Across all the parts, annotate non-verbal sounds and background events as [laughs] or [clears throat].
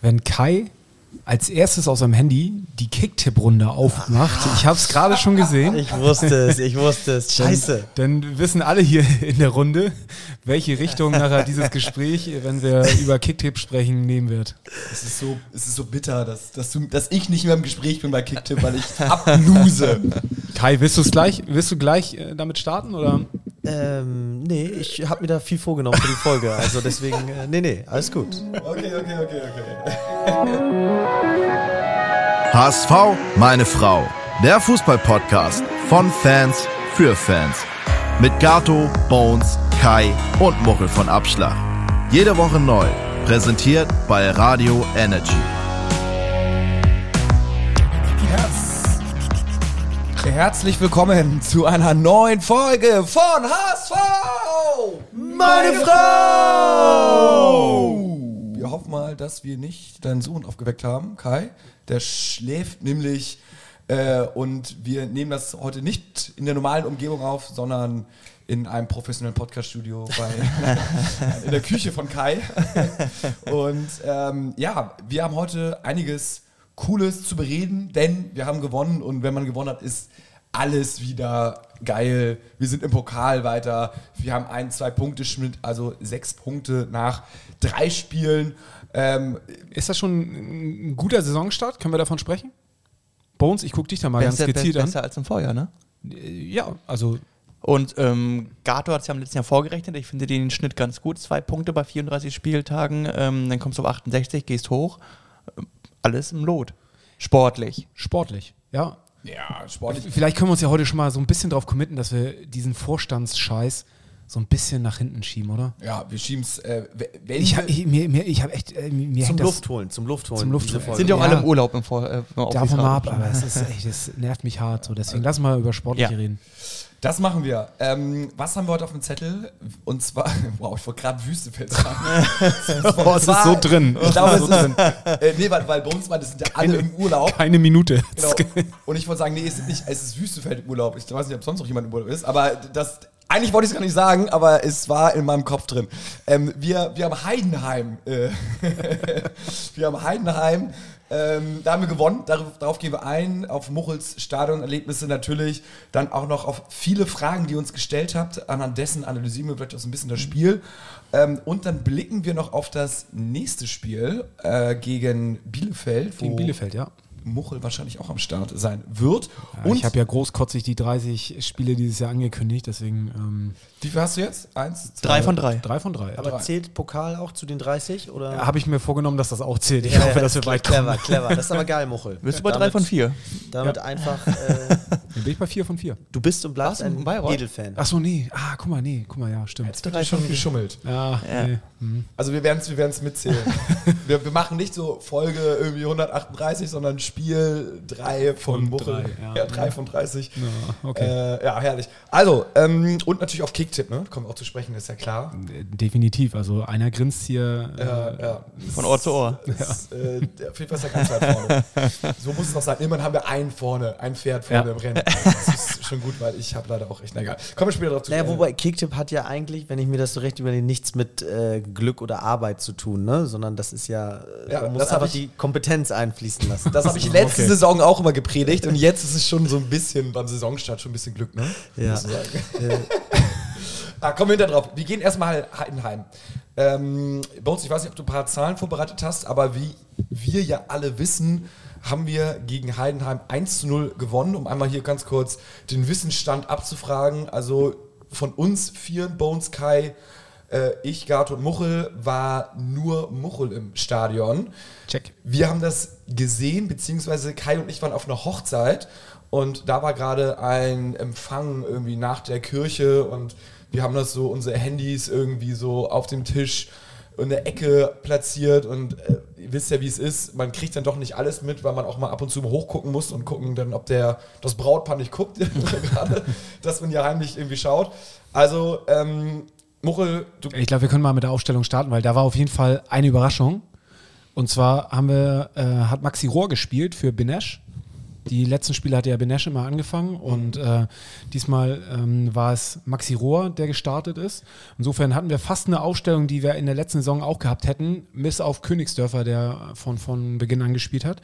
wenn Kai als erstes aus seinem Handy die Kicktipp-Runde aufmacht. Ich habe es gerade schon gesehen. Ich wusste es, ich wusste es. Scheiße. Dann, dann wissen alle hier in der Runde, welche Richtung nachher dieses Gespräch, wenn wir über Kicktipp sprechen, nehmen wird. Es ist so, es ist so bitter, dass, dass, du, dass ich nicht mehr im Gespräch bin bei Kicktipp, weil ich abluse. Kai, willst du gleich, willst du gleich äh, damit starten oder? Ähm, nee, ich habe mir da viel vorgenommen für die Folge. Also deswegen, äh, nee, nee, alles gut. Okay, okay, okay, okay. HSV, meine Frau. Der Fußballpodcast von Fans für Fans. Mit Gato, Bones, Kai und Muchel von Abschlag. Jede Woche neu. Präsentiert bei Radio Energy. Herzlich willkommen zu einer neuen Folge von HSV! Meine Frau! Wir hoffen mal, dass wir nicht deinen Sohn aufgeweckt haben, Kai. Der schläft nämlich äh, und wir nehmen das heute nicht in der normalen Umgebung auf, sondern in einem professionellen Podcast-Studio [laughs] in der Küche von Kai. Und ähm, ja, wir haben heute einiges Cooles zu bereden, denn wir haben gewonnen und wenn man gewonnen hat, ist alles wieder geil. Wir sind im Pokal weiter. Wir haben einen, zwei Punkte Schnitt, also sechs Punkte nach drei Spielen. Ähm, Ist das schon ein guter Saisonstart? Können wir davon sprechen? Bones, ich gucke dich da mal besser, ganz gezielt besser an. als im Vorjahr, ne? Ja, also Und ähm, Gato hat es ja im letzten Jahr vorgerechnet. Ich finde den Schnitt ganz gut. Zwei Punkte bei 34 Spieltagen. Ähm, dann kommst du auf 68, gehst hoch. Alles im Lot. Sportlich. sportlich. Ja, ja, sportlich. Vielleicht können wir uns ja heute schon mal so ein bisschen drauf committen, dass wir diesen Vorstandsscheiß so ein bisschen nach hinten schieben, oder? Ja, wir schieben es. Äh, wenn Ich habe ich, mir, mir, ich hab echt. Äh, mir Zum Luft holen, zum Luft holen. Zum Luft holen. Sind ja auch alle im Urlaub im Vor äh, davon mal ab, aber es ist echt, es nervt mich hart. So. Deswegen lass mal über Sportliche Ja. reden. Das machen wir. Ähm, was haben wir heute auf dem Zettel? Und zwar, [laughs] wow, ich wollte gerade Wüstefeld sagen. Oh, es ist so drin. Ich glaube, es ist, [laughs] äh, nee, weil, weil bei uns waren, das sind ja alle im Urlaub. Keine Minute. Genau. Und ich wollte sagen, nee, es ist nicht, es ist Wüstefeld im Urlaub. Ich weiß nicht, ob sonst noch jemand im Urlaub ist, aber das, eigentlich wollte ich es gar nicht sagen, aber es war in meinem Kopf drin. Ähm, wir, wir haben Heidenheim. Äh, [laughs] wir haben Heidenheim. Ähm, da haben wir gewonnen. Darauf, darauf gehen wir ein. Auf Muchels Stadionerlebnisse natürlich. Dann auch noch auf viele Fragen, die ihr uns gestellt habt. Anhand dessen analysieren wir vielleicht auch so ein bisschen das Spiel. Ähm, und dann blicken wir noch auf das nächste Spiel äh, gegen Bielefeld. Gegen Bielefeld, ja. Muchel wahrscheinlich auch am Start sein wird. ja und ich habe ja großkotzig die 30 Spiele dieses Jahr angekündigt, deswegen ähm, wie viel hast du jetzt? Eins, zwei, Drei von drei. drei von drei. Aber zählt Pokal auch zu den 30? Oder? Habe ich mir vorgenommen, dass das auch zählt. Ich Ja, hoffe, ja, dass wir weit clever, kommen. clever. Das ist aber geil, Muchel. Bist du bei drei von vier? Damit einfach, äh, [laughs] Dann bin ich bei vier von vier. du bist und bleibst ein? Edelfan. Achso, nee. Ah, guck mal, nee. Guck mal, ja, stimmt. Jetzt wird schon geschummelt. Ja, Ja. nee. Hm. Also wir werden es wir werden's mitzählen. [laughs] wir, wir machen nicht so Folge irgendwie 138, sondern Spiel 3 von, Von Muchel. drei, ja. ja. 3 von 30. Ja, okay. Äh, ja, herrlich. Also, ähm, und natürlich auf Kicktipp, ne? Kommen wir auch zu sprechen, ist ja klar. Definitiv. Also einer grinst hier. äh, Ja, ja. Von Ohr zu Ohr. Das, äh, auf jeden Fall ist er ganz weit vorne. [laughs] So muss es noch sein. Immerhin haben wir einen vorne, ein Pferd vorne Ja. im Rennen. Das ist schon gut, weil ich habe leider auch echt, na egal. Kommen wir später drauf zu Naja, sprechen. wobei Kicktipp hat ja eigentlich, wenn ich mir das so recht überlege, nichts mit äh, Glück oder Arbeit zu tun, ne? Sondern das ist ja, äh, Ja, man muss einfach ich- die Kompetenz einfließen lassen. Das habe ich [laughs] letzte Okay. Saison auch immer gepredigt und jetzt ist es schon so ein bisschen beim Saisonstart schon ein bisschen Glück, ne? Ja. [laughs] Ah, kommen wir hinter drauf. Wir gehen erstmal Heidenheim. Ähm, Bones, ich weiß nicht, ob du ein paar Zahlen vorbereitet hast, aber wie wir ja alle wissen, haben wir gegen Heidenheim 1 zu 0 gewonnen, um einmal hier ganz kurz den Wissensstand abzufragen. Also von uns vier, Bones, Kai, äh, ich, Gart und Muchel, war nur Muchel im Stadion. Check. Wir haben das gesehen, beziehungsweise Kai und ich waren auf einer Hochzeit und da war gerade ein Empfang irgendwie nach der Kirche und wir haben das so, unsere Handys irgendwie so auf dem Tisch in der Ecke platziert und äh, ihr wisst ja, wie es ist, man kriegt dann doch nicht alles mit, weil man auch mal ab und zu mal hochgucken muss und gucken dann, ob der das Brautpaar nicht guckt, [laughs] gerade, dass man ja heimlich irgendwie schaut. Also, ähm, Muchel, Ich glaube, wir können mal mit der Aufstellung starten, weil da war auf jeden Fall eine Überraschung. Und zwar haben wir, äh, hat Maxi Rohr gespielt für Benesch. Die letzten Spiele hatte ja Benesch immer angefangen und äh, diesmal ähm, war es Maxi Rohr, der gestartet ist. Insofern hatten wir fast eine Aufstellung, die wir in der letzten Saison auch gehabt hätten, bis auf Königsdörfer, der von, von Beginn an gespielt hat.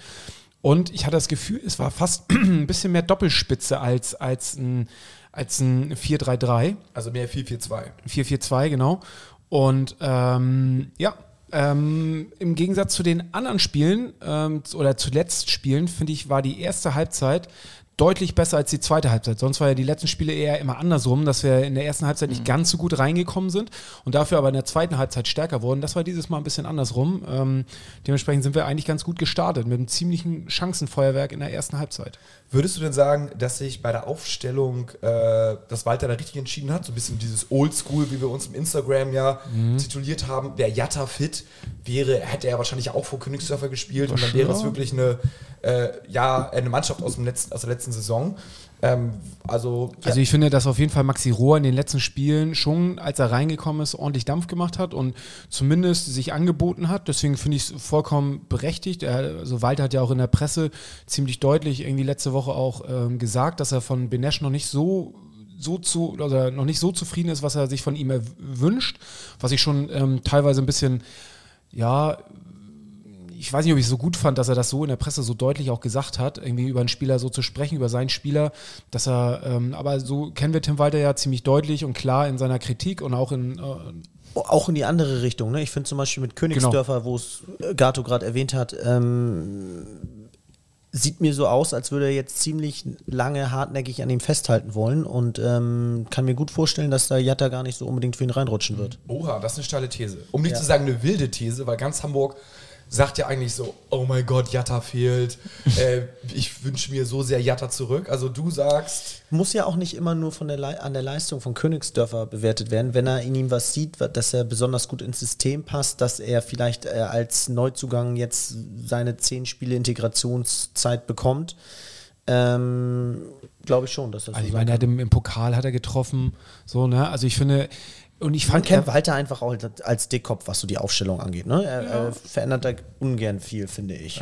Und ich hatte das Gefühl, es war fast [clears throat] ein bisschen mehr Doppelspitze als, als ein, als ein 4-3-3. Also mehr 4-4-2. 4-4-2, genau. Und ähm, ja, ähm, im Gegensatz zu den anderen Spielen ähm, oder zuletzt Spielen, finde ich, war die erste Halbzeit deutlich besser als die zweite Halbzeit. Sonst war ja die letzten Spiele eher immer andersrum, dass wir in der ersten Halbzeit nicht ganz so gut reingekommen sind und dafür aber in der zweiten Halbzeit stärker wurden. Das war dieses Mal ein bisschen andersrum. Ähm, dementsprechend sind wir eigentlich ganz gut gestartet mit einem ziemlichen Chancenfeuerwerk in der ersten Halbzeit. Würdest du denn sagen, dass sich bei der Aufstellung, äh, dass Walter da richtig entschieden hat? So ein bisschen dieses Oldschool, wie wir uns im Instagram ja tituliert haben. Wäre Jatta fit, wäre, hätte er wahrscheinlich auch vor Königsdörfer gespielt und dann wäre es wirklich eine, äh, ja, eine Mannschaft aus, dem letzten, aus der letzten Saison. Ähm, also, Also ich finde, dass auf jeden Fall Maxi Rohr in den letzten Spielen schon, als er reingekommen ist, ordentlich Dampf gemacht hat und zumindest sich angeboten hat. Deswegen finde ich es vollkommen berechtigt. Er, also Walter hat ja auch in der Presse ziemlich deutlich irgendwie letzte Woche auch ähm, gesagt, dass er von Benesch noch nicht so so zu oder noch nicht so zufrieden ist, was er sich von ihm wünscht, was ich schon ähm, teilweise ein bisschen ja ich weiß nicht, ob ich es so gut fand, dass er das so in der Presse so deutlich auch gesagt hat, irgendwie über einen Spieler so zu sprechen, über seinen Spieler, dass er, ähm, aber so kennen wir Tim Walter ja ziemlich deutlich und klar in seiner Kritik und auch in, äh, Auch in die andere Richtung. Ne? Ich finde zum Beispiel mit Königsdörfer, wo es äh, Gato gerade erwähnt hat, ähm, sieht mir so aus, als würde er jetzt ziemlich lange hartnäckig an ihm festhalten wollen und ähm, kann mir gut vorstellen, dass da Jatta gar nicht so unbedingt für ihn reinrutschen wird. Oha, das ist eine steile These. Um nicht Ja. zu sagen eine wilde These, weil ganz Hamburg sagt ja eigentlich so, oh mein Gott, Jatta fehlt. [laughs] äh, ich wünsche mir so sehr Jatta zurück. Also du sagst, Muss ja auch nicht immer nur von der an der Leistung von Königsdörfer bewertet werden. Wenn er in ihm was sieht, dass er besonders gut ins System passt, dass er vielleicht äh, als Neuzugang jetzt seine zehn Spiele Integrationszeit bekommt, ähm, glaube ich schon, dass das also so ich meine, er hat im, im Pokal hat er getroffen, so, ne, also ich finde, und ich Man fand, kennt er, Walter einfach auch als Dickkopf, was so die Aufstellung angeht. Ne? Er, er verändert da ungern viel, finde ich.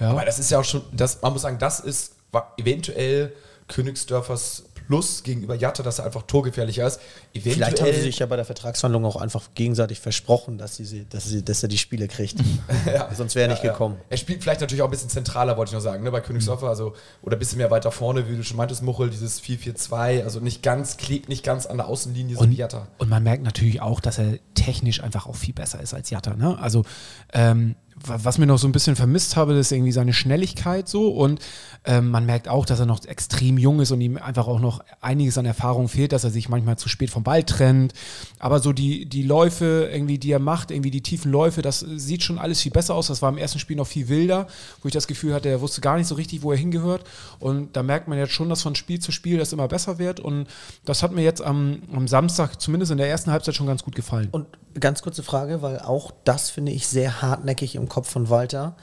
ja, aber das ist ja auch schon, das, man muss sagen, das ist eventuell Königsdörfers Plus gegenüber Jatta, dass er einfach torgefährlicher ist. Eventuell, Vielleicht haben sie sich ja bei der Vertragsverhandlung auch einfach gegenseitig versprochen, dass, sie, sie- dass, sie, dass er die Spiele kriegt. [laughs] Sonst wäre er nicht Ja, gekommen. Er spielt vielleicht natürlich auch ein bisschen zentraler, wollte ich noch sagen, ne, bei Königsdorfer, also oder ein bisschen mehr weiter vorne, wie du schon meintest, Muchel, dieses 4-4-2, also nicht ganz, klebt nicht ganz an der Außenlinie, so Und, wie Jatta. und man merkt natürlich auch, dass er technisch einfach auch viel besser ist als Jatta. Ne? Also ähm, was mir noch so ein bisschen vermisst habe, ist irgendwie seine Schnelligkeit so und ähm, man merkt auch, dass er noch extrem jung ist und ihm einfach auch noch einiges an Erfahrung fehlt, dass er sich manchmal zu spät vom Ball trennt. Aber so die, die Läufe irgendwie, die er macht, irgendwie die tiefen Läufe, das sieht schon alles viel besser aus. Das war im ersten Spiel noch viel wilder, wo ich das Gefühl hatte, er wusste gar nicht so richtig, wo er hingehört. Und da merkt man jetzt schon, dass von Spiel zu Spiel das immer besser wird. Und das hat mir jetzt am, am Samstag, zumindest in der ersten Halbzeit, schon ganz gut gefallen. Und ganz kurze Frage, weil auch das finde ich sehr hartnäckig im Kopf von Walter.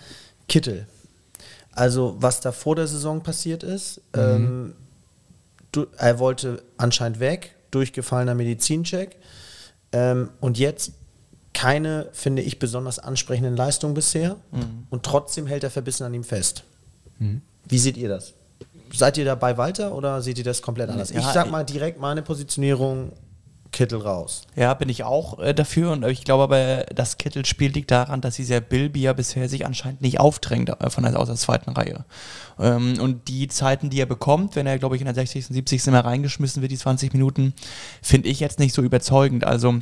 Kittel. Also, was da vor der Saison passiert ist, ähm, du, er wollte anscheinend weg, durchgefallener Medizincheck. Ähm, und jetzt keine, finde ich, besonders ansprechenden Leistungen bisher. Und trotzdem hält er verbissen an ihm fest. Wie seht ihr das? Seid ihr da bei Walter oder seht ihr das komplett anders? Ja, ich sag mal direkt meine Positionierung: Kittel raus. Ja, bin ich auch äh, dafür und ich glaube aber, das Kittelspiel liegt daran, dass dieser ja bisher sich anscheinend nicht aufdrängt äh, von aus der zweiten Reihe. Ähm, und die Zeiten, die er bekommt, wenn er, glaube ich, in der 60., 70. mal reingeschmissen wird, die 20 Minuten, finde ich jetzt nicht so überzeugend. Also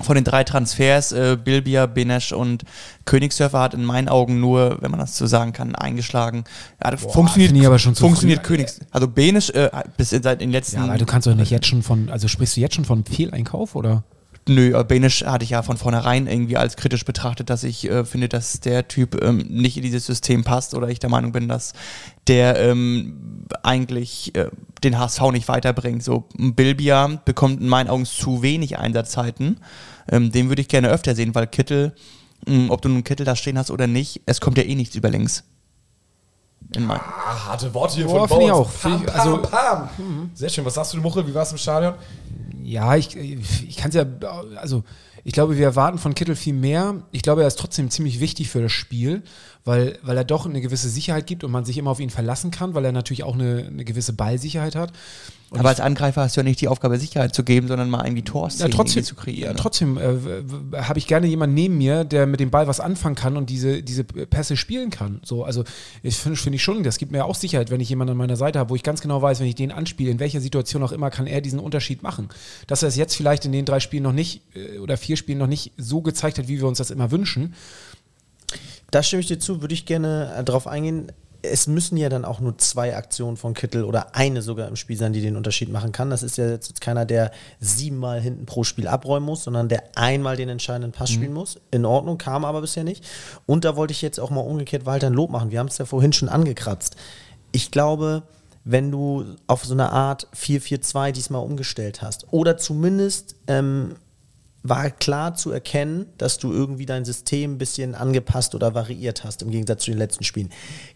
von den drei Transfers, äh, Bilbia, Benesch und Königsdörfer hat in meinen Augen nur, wenn man das so sagen kann, eingeschlagen. Ja, funktioniert finde ich aber schon zu funktioniert früh. Königs. Also Benesch äh, bis in, seit den letzten Ja, aber du kannst doch nicht jetzt schon von, also sprichst du jetzt schon von Fehleinkauf oder? Nö, aber Benisch hatte ich ja von vornherein irgendwie als kritisch betrachtet, dass ich äh, finde, dass der Typ ähm, nicht in dieses System passt oder ich der Meinung bin, dass der ähm, eigentlich äh, den HSV nicht weiterbringt. So, Bilbia bekommt in meinen Augen zu wenig Einsatzzeiten. Ähm, den würde ich gerne öfter sehen, weil Kittel, mh, ob du einen Kittel da stehen hast oder nicht, es kommt ja eh nichts über links. In mein, Ah, harte Worte hier Boah, von finde ich auch. Pam, ich- also- pam, pam. Sehr schön. Was sagst du, Muchel? Wie warst du im Stadion? Ja, ich, ich kann es ja, also ich glaube, wir erwarten von Kittel viel mehr. Ich glaube, er ist trotzdem ziemlich wichtig für das Spiel, weil, weil er doch eine gewisse Sicherheit gibt und man sich immer auf ihn verlassen kann, weil er natürlich auch eine, eine gewisse Ballsicherheit hat. Und Aber als Angreifer hast du ja nicht die Aufgabe, Sicherheit zu geben, sondern mal irgendwie ja, Torszenen trotzdem, zu kreieren. ja, trotzdem äh, habe ich gerne jemanden neben mir, der mit dem Ball was anfangen kann und diese, diese Pässe spielen kann. So, also ich finde find ich schon, das gibt mir auch Sicherheit, wenn ich jemanden an meiner Seite habe, wo ich ganz genau weiß, wenn ich den anspiele, in welcher Situation auch immer, kann er diesen Unterschied machen. Dass er es jetzt vielleicht in den drei Spielen noch nicht äh, oder vier Spielen noch nicht so gezeigt hat, wie wir uns das immer wünschen. Da stimme ich dir zu, würde ich gerne äh, drauf eingehen. Es müssen ja dann auch nur zwei Aktionen von Kittel oder eine sogar im Spiel sein, die den Unterschied machen kann. Das ist ja jetzt keiner, der siebenmal hinten pro Spiel abräumen muss, sondern der einmal den entscheidenden Pass spielen muss. In Ordnung, kam aber bisher nicht. Und da wollte ich jetzt auch mal umgekehrt Walter ein Lob machen. Wir haben es ja vorhin schon angekratzt. Ich glaube, wenn du auf so eine Art 4-4-2 diesmal umgestellt hast oder zumindest ähm, war klar zu erkennen, dass du irgendwie dein System ein bisschen angepasst oder variiert hast, im Gegensatz zu den letzten Spielen.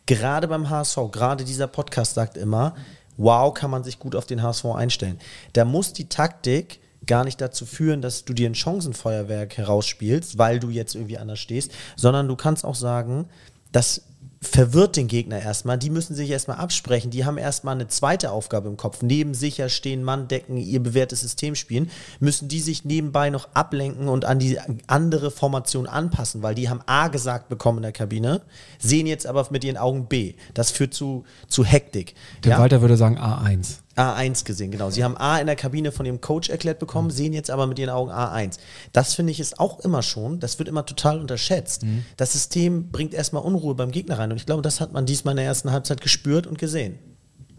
Gerade beim HSV, gerade dieser Podcast sagt immer, wow, kann man sich gut auf den HSV einstellen. Da muss die Taktik gar nicht dazu führen, dass du dir ein Chancenfeuerwerk herausspielst, weil du jetzt irgendwie anders stehst, sondern du kannst auch sagen, das verwirrt den Gegner erstmal. Die müssen sich erstmal absprechen. Die haben erstmal eine zweite Aufgabe im Kopf. Neben sicher stehen, Mann decken, ihr bewährtes System spielen, müssen die sich nebenbei noch ablenken und an die andere Formation anpassen, weil die haben A gesagt bekommen in der Kabine, sehen jetzt aber mit ihren Augen B. Das führt zu, zu Hektik. Der Ja? Walter würde sagen A1. A1 gesehen, genau. Sie haben A in der Kabine von dem Coach erklärt bekommen, sehen jetzt aber mit ihren Augen A1. Das finde ich ist auch immer schon, das wird immer total unterschätzt. Das System bringt erstmal Unruhe beim Gegner rein und ich glaube, das hat man diesmal in der ersten Halbzeit gespürt und gesehen.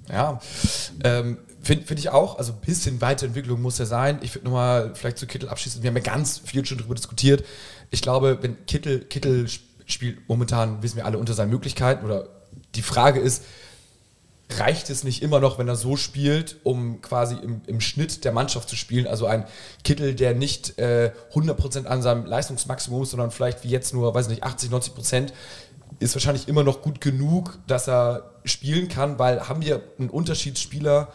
Ja, ähm, finde find ich auch. Also ein bisschen Weiterentwicklung muss ja sein. Ich würde nochmal vielleicht zu Kittel abschließen. Wir haben ja ganz viel schon darüber diskutiert. Ich glaube, wenn Kittel, Kittel sp- spielt momentan, wissen wir alle, unter seinen Möglichkeiten. Oder die Frage ist, reicht es nicht immer noch, wenn er so spielt, um quasi im, im Schnitt der Mannschaft zu spielen? Also ein Kittel, der nicht äh, 100% an seinem Leistungsmaximum ist, sondern vielleicht wie jetzt nur, weiß nicht, 80, 90%, ist wahrscheinlich immer noch gut genug, dass er spielen kann, weil haben wir einen Unterschiedsspieler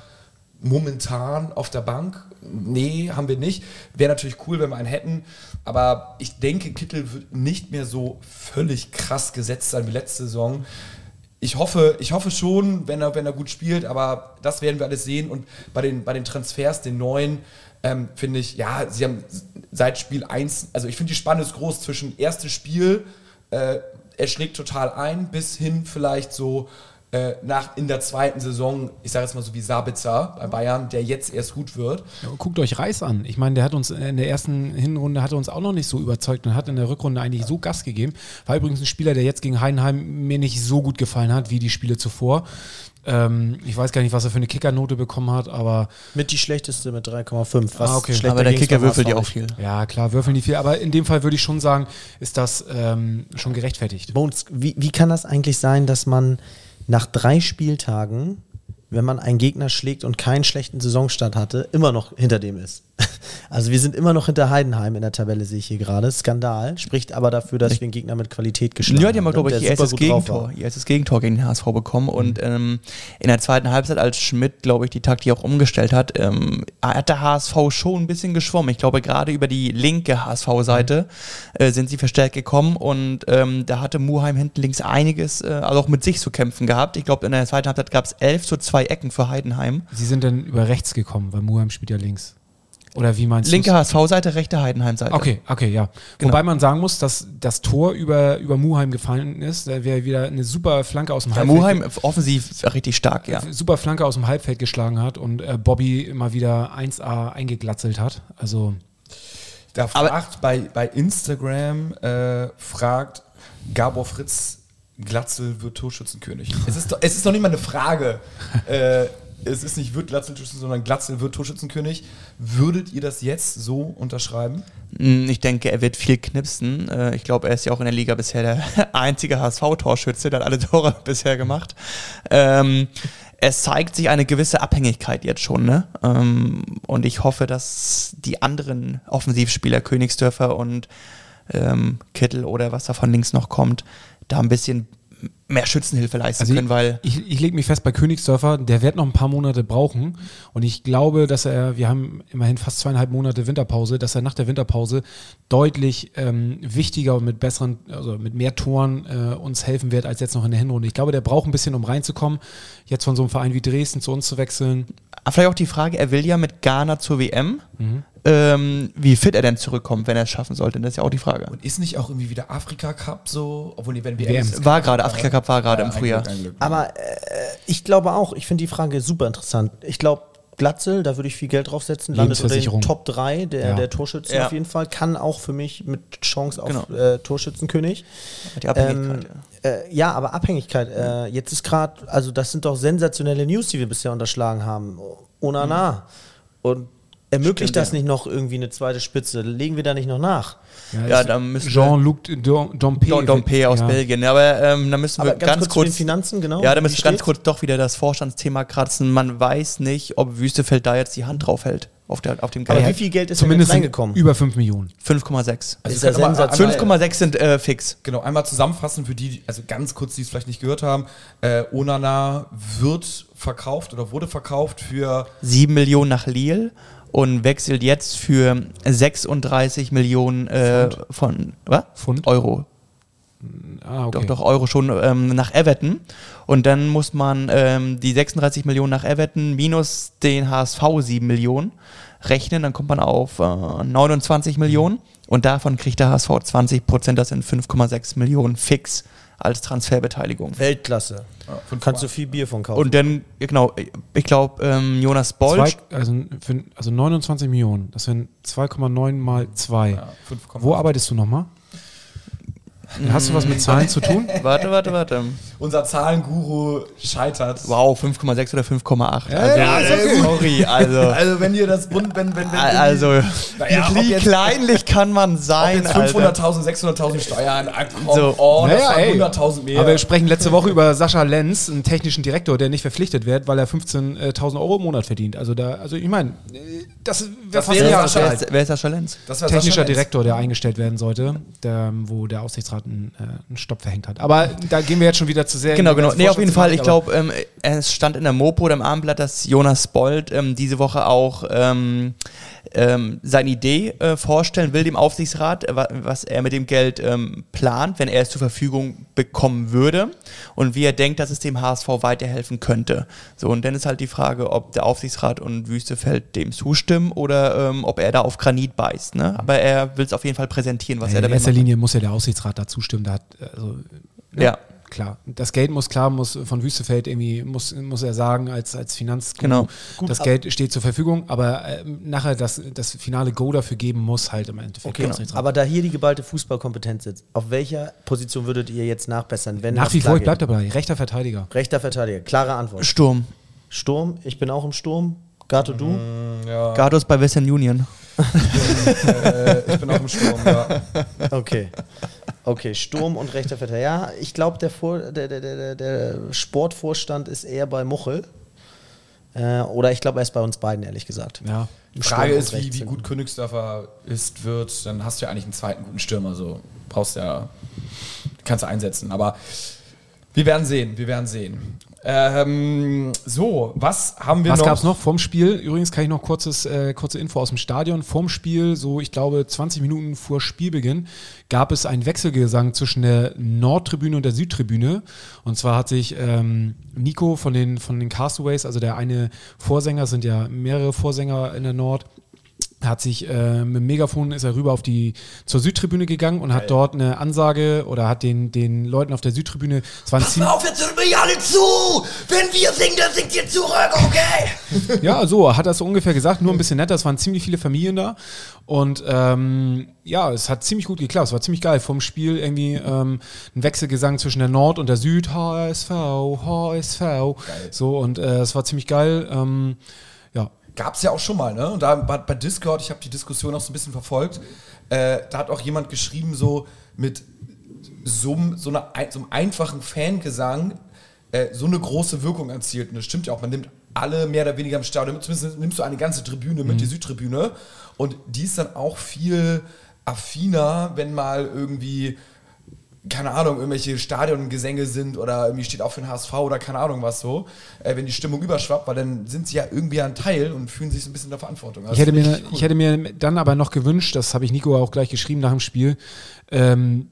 momentan auf der Bank? Nee, haben wir nicht. Wäre natürlich cool, wenn wir einen hätten, aber ich denke, Kittel wird nicht mehr so völlig krass gesetzt sein wie letzte Saison. Ich hoffe, ich hoffe schon, wenn er, wenn er gut spielt, aber das werden wir alles sehen. Und bei den, bei den Transfers, den neuen, ähm, finde ich, ja, sie haben seit Spiel 1, also ich finde die Spanne ist groß zwischen erstes Spiel, äh, er schlägt total ein, bis hin vielleicht so äh, nach in der zweiten Saison, ich sage jetzt mal so wie Sabitzer bei Bayern, der jetzt erst gut wird. Ja, guckt euch Reis an. Ich meine, der hat uns in der ersten Hinrunde hat er uns auch noch nicht so überzeugt und hat in der Rückrunde eigentlich so Gas gegeben. War übrigens ein Spieler, der jetzt gegen Heidenheim mir nicht so gut gefallen hat wie die Spiele zuvor. Ähm, ich weiß gar nicht, was er für eine Kickernote bekommen hat, aber Mit die schlechteste mit 3,5. Was Ah, okay. Aber der Kicker würfelt ja auch viel. ja, klar, würfeln die viel. Aber in dem Fall würde ich schon sagen, ist das ähm, schon gerechtfertigt. Bones, wie, wie kann das eigentlich sein, dass man nach drei Spieltagen, wenn man einen Gegner schlägt und keinen schlechten Saisonstart hatte, immer noch hinter dem ist? [laughs] Also wir sind immer noch hinter Heidenheim in der Tabelle, sehe ich hier gerade. Skandal, spricht aber dafür, dass wir einen Gegner mit Qualität geschlagen Ja, die haben, glaube ich, ihr erstes. Gegentor, ihr erstes Gegentor gegen den HSV bekommen. Und ähm, in der zweiten Halbzeit, als Schmidt, glaube ich, die Taktik auch umgestellt hat, ähm, hat der HSV schon ein bisschen geschwommen. Ich glaube, gerade über die linke HSV-Seite äh, sind sie verstärkt gekommen und ähm, da hatte Muheim hinten links einiges, äh, also auch mit sich zu kämpfen gehabt. Ich glaube, in der zweiten Halbzeit gab es elf zu zwei Ecken für Heidenheim. Sie sind dann über rechts gekommen, weil Muheim spielt ja links. Oder wie meinst du? Linke HSV-Seite, rechte Heidenheim-Seite. Okay, okay, ja. Genau. Wobei man sagen muss, dass das Tor über, über Muheim gefallen ist. Da wäre wieder eine super Flanke aus dem Ja, Halbfeld. Muheim offensiv richtig stark, ja. Super Flanke aus dem Halbfeld geschlagen hat und äh, Bobby immer wieder 1A eingeglatzelt hat. Also, Da Aber- fragt bei, bei Instagram, äh, fragt Gabor Fritz, Glatzel wird Torschützenkönig. Es ist, doch- es ist noch nicht mal eine Frage. [laughs] äh, es ist nicht wird Torschützenkönig, sondern Glatzel wird Torschützenkönig. Würdet ihr das jetzt so unterschreiben? Mm, Ich denke, er wird viel knipsen. Äh, Ich glaube, er ist ja auch in der Liga bisher der [laughs] einzige HSV-Torschütze, der hat alle Tore [laughs] bisher gemacht. Ähm, es zeigt sich eine gewisse Abhängigkeit jetzt schon, ne? Ähm, und ich hoffe, dass die anderen Offensivspieler, Königsdörfer und ähm, Kittel oder was da von links noch kommt, da ein bisschen mehr Schützenhilfe leisten Also können, weil ich, ich lege mich fest bei Königsdörfer, der wird noch ein paar Monate brauchen. Und ich glaube, dass er, wir haben immerhin fast zweieinhalb Monate Winterpause, dass er nach der Winterpause deutlich ähm, wichtiger und mit besseren, also mit mehr Toren äh, uns helfen wird als jetzt noch in der Hinrunde. Ich glaube, der braucht ein bisschen, um reinzukommen. Jetzt von so einem Verein wie Dresden zu uns zu wechseln. Aber vielleicht auch die Frage, er will ja mit Ghana zur WM. Mhm. Ähm, wie fit er denn zurückkommt, wenn er es schaffen sollte, das ist ja auch die Frage. Und ist nicht auch irgendwie wieder Afrika Cup so, obwohl die wenn wir WM. War gerade, Afrika Cup war gerade im ein Frühjahr. Glück, ein Glück. Aber äh, ich glaube auch, ich finde die Frage super interessant. Ich glaube, Glatzel, da würde ich viel Geld draufsetzen, landet unter den Lebensversicherung. Top 3 der, Ja. der Torschützen Ja. auf jeden Fall, kann auch für mich mit Chance auf Genau. äh, Torschützenkönig. Die Abhängigkeit. Ähm, äh, ja, aber Abhängigkeit. Äh, jetzt ist gerade, also das sind doch sensationelle News, die wir bisher unterschlagen haben. Onana. Und ermöglicht Stimmt, das ja. nicht noch irgendwie eine zweite Spitze? Legen wir da nicht noch nach? Ja, ist dann müssen wir- Jean-Luc Dom- Dompe. Dompe aus ja. Belgien. Ja, aber ähm, da müssen wir ganz, ganz, kurz, kurz. den Finanzen, genau. ja, da müssen wir ganz kurz doch wieder das Vorstandsthema kratzen. Man weiß nicht, ob Wüstefeld da jetzt die Hand drauf hält. Auf, der, auf dem Aber Geld. wie viel Geld ist Zumindest denn reingekommen? über 5 Millionen. 5,6. Also ist wir ja können aber sensationell. einmal- 5,6 sind äh, fix. Genau, einmal zusammenfassen für die, also ganz kurz, die es vielleicht nicht gehört haben. Äh, Onana wird verkauft oder wurde verkauft für 7 Millionen nach Lille und wechselt jetzt für 36 Millionen äh, von was? Pfund? Euro. Ah, okay. Doch, doch, Euro schon ähm, nach Everton. Und dann muss man ähm, die 36 Millionen nach Everton minus den HSV 7 Millionen rechnen. Dann kommt man auf äh, 29 Millionen. Und davon kriegt der HSV 20 Prozent. Das sind 5,6 Millionen fix als Transferbeteiligung. Weltklasse. Kannst du viel Bier von kaufen. Und dann, ja, genau, ich glaube, ähm, Jonas Bolsch. Zwei, also, für, also 29 Millionen. Das sind 2,9 mal 2. ja, 5,5. Wo arbeitest du nochmal? Hast du was mit Zahlen zu tun? [laughs] Warte, warte, warte. Unser Zahlenguru scheitert. Wow, 5,6 oder 5,8. Ja, also, ja, äh, okay. sorry, also. [laughs] Also wenn ihr das Bund, wenn, wenn, wenn Also, Naja, wie jetzt- kleinlich kann man sein? jetzt Alter. 500.000, 600.000 Steuern, ah, komm, So. oh, das Naja, waren ey. 100.000 mehr. Aber wir sprechen letzte Woche über Sascha Lenz, einen technischen Direktor, der nicht verpflichtet wird, weil er 15.000 Euro im Monat verdient. Also da, also ich meine, äh, das wäre Das wäre Sascha ist, wer, ist, wer ist Sascha Lenz? Technischer Sascha Lenz. Direktor, der eingestellt werden sollte, der, wo der Aufsichtsrat einen, äh, einen Stopp verhängt hat. Aber da gehen wir jetzt schon wieder zu sehr. Genau, genau. Nee, auf jeden Fall. Ich glaube, ähm, es stand in der Mopo oder im Abendblatt, dass Jonas Bold ähm, diese Woche auch ähm, ähm, seine Idee äh, vorstellen will dem Aufsichtsrat, äh, wa- was er mit dem Geld ähm, plant, wenn er es zur Verfügung bekommen würde und wie er denkt, dass es dem HSV weiterhelfen könnte. So, und dann ist halt die Frage, ob der Aufsichtsrat und Wüstefeld dem zustimmen oder ähm, ob er da auf Granit beißt. Ne? Aber er will es auf jeden Fall präsentieren, was aber, er in damit erster macht. Linie muss ja der Aufsichtsrat da zustimmen. Da hat, also, ne? Ja. Klar, das Geld muss klar, muss von Wüstefeld irgendwie, muss, muss er sagen, als, als Finanz Genau. das Geld steht zur Verfügung, aber ähm, nachher das, das finale Go dafür geben muss halt im Endeffekt. Okay, Aufsichtsrat. aber da hier die geballte Fußballkompetenz sitzt, auf welcher Position würdet ihr jetzt nachbessern, wenn Nach wie vor, ich bleib dabei, rechter Verteidiger. Rechter Verteidiger, klare Antwort. Sturm. Sturm, ich bin auch im Sturm. Gato, du? Ja, Gardos bei Western Union. äh, ich bin auch im Sturm, ja. Okay. Okay, Sturm und rechter Verteidiger. Ja, ich glaube, der, der, der, der, Sportvorstand ist eher bei Muchel. Äh, oder ich glaube, er ist bei uns beiden, ehrlich gesagt. Ja. Die Frage ist, wie, wie gut Königsdörfer ist, wird, dann hast du ja eigentlich einen zweiten guten Stürmer, so brauchst ja, kannst du einsetzen, aber wir werden sehen, wir werden sehen. Ähm, so, was haben wir Was noch? gab es noch vorm Spiel? Übrigens kann ich noch kurzes, äh, kurze Info aus dem Stadion. Vorm Spiel, so ich glaube 20 Minuten vor Spielbeginn, gab es einen Wechselgesang zwischen der Nordtribüne und der Südtribüne. Und zwar hat sich ähm, Nico von den, von den Castaways, also der eine Vorsänger, es sind ja mehrere Vorsänger in der Nord, hat sich äh, mit dem Megafon ist er rüber auf die zur Südtribüne gegangen und hat dort eine Ansage oder hat den, den Leuten auf der Südtribüne, es waren ziemlich Auf, jetzt hört mir alle zu! Wenn wir singen, dann singt ihr zurück, okay? [laughs] Ja, so hat er es so ungefähr gesagt, nur ein bisschen netter. Es waren ziemlich viele Familien da. Und ähm, ja, es hat ziemlich gut geklappt. Es war ziemlich geil. Vom Spiel irgendwie ähm, ein Wechselgesang zwischen der Nord und der Süd. HSV, HSV. So, und äh, es war ziemlich geil. Ähm, Gab es ja auch schon mal, ne? Und da bei, bei Discord, ich habe die Diskussion auch so ein bisschen verfolgt, äh, da hat auch jemand geschrieben, so mit so, einem- so, einer, ein- so einem einfachen Fangesang äh, so eine große Wirkung erzielt. Und das stimmt ja auch, man nimmt alle mehr oder weniger im Stadion, zumindest nimmst du eine ganze Tribüne mit, die Südtribüne. Und die ist dann auch viel affiner, wenn mal irgendwie keine Ahnung, irgendwelche Stadiongesänge sind oder irgendwie steht auch für den HSV oder keine Ahnung was so, äh, wenn die Stimmung überschwappt, weil dann sind sie ja irgendwie ein Teil und fühlen sich so ein bisschen in der Verantwortung. Also Ich hätte, mir, cool. ich hätte mir dann aber noch gewünscht, das habe ich Nico auch gleich geschrieben nach dem Spiel, ähm,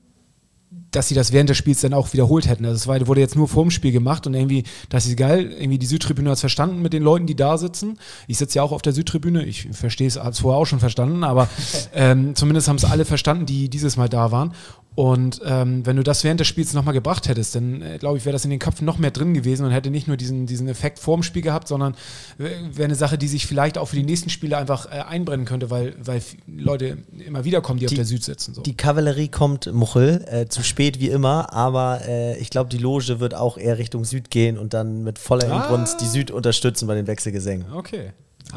dass sie das während des Spiels dann auch wiederholt hätten. Also es war, wurde jetzt nur vorm Spiel gemacht und irgendwie, das ist geil, irgendwie die Südtribüne hat es verstanden mit den Leuten, die da sitzen. Ich sitze ja auch auf der Südtribüne, ich verstehe es, habe es vorher auch schon verstanden, aber [laughs] ähm, zumindest haben es alle verstanden, die dieses Mal da waren. Und ähm, wenn du das während des Spiels nochmal gebracht hättest, dann äh, glaube ich, wäre das in den Köpfen noch mehr drin gewesen und hätte nicht nur diesen, diesen Effekt vorm Spiel gehabt, sondern äh, wäre eine Sache, die sich vielleicht auch für die nächsten Spiele einfach äh, einbrennen könnte, weil, weil Leute immer wieder kommen, die, auf der Süd sitzen. So. Die Kavallerie kommt, Muchel, äh, zu spät wie immer, aber äh, ich glaube, die Loge wird auch eher Richtung Süd gehen und dann mit voller Ah. Inbrunst die Süd unterstützen bei den Wechselgesängen. Okay.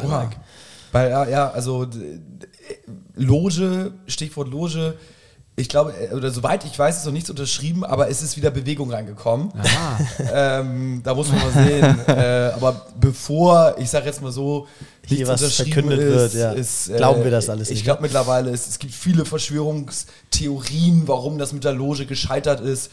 I like. Weil, ja, also Loge, Stichwort Loge, ich glaube, äh, oder soweit ich weiß, ist noch nichts unterschrieben, aber es ist wieder Bewegung reingekommen. [laughs] ähm, da muss man mal sehen. äh, aber bevor, ich sage jetzt mal so, Hier nichts was unterschrieben verkündet ist, wird, ja. ist, Glauben wir das alles Ich nicht, glaube mittlerweile, ist, es gibt viele Verschwörungstheorien, warum das mit der Loge gescheitert ist.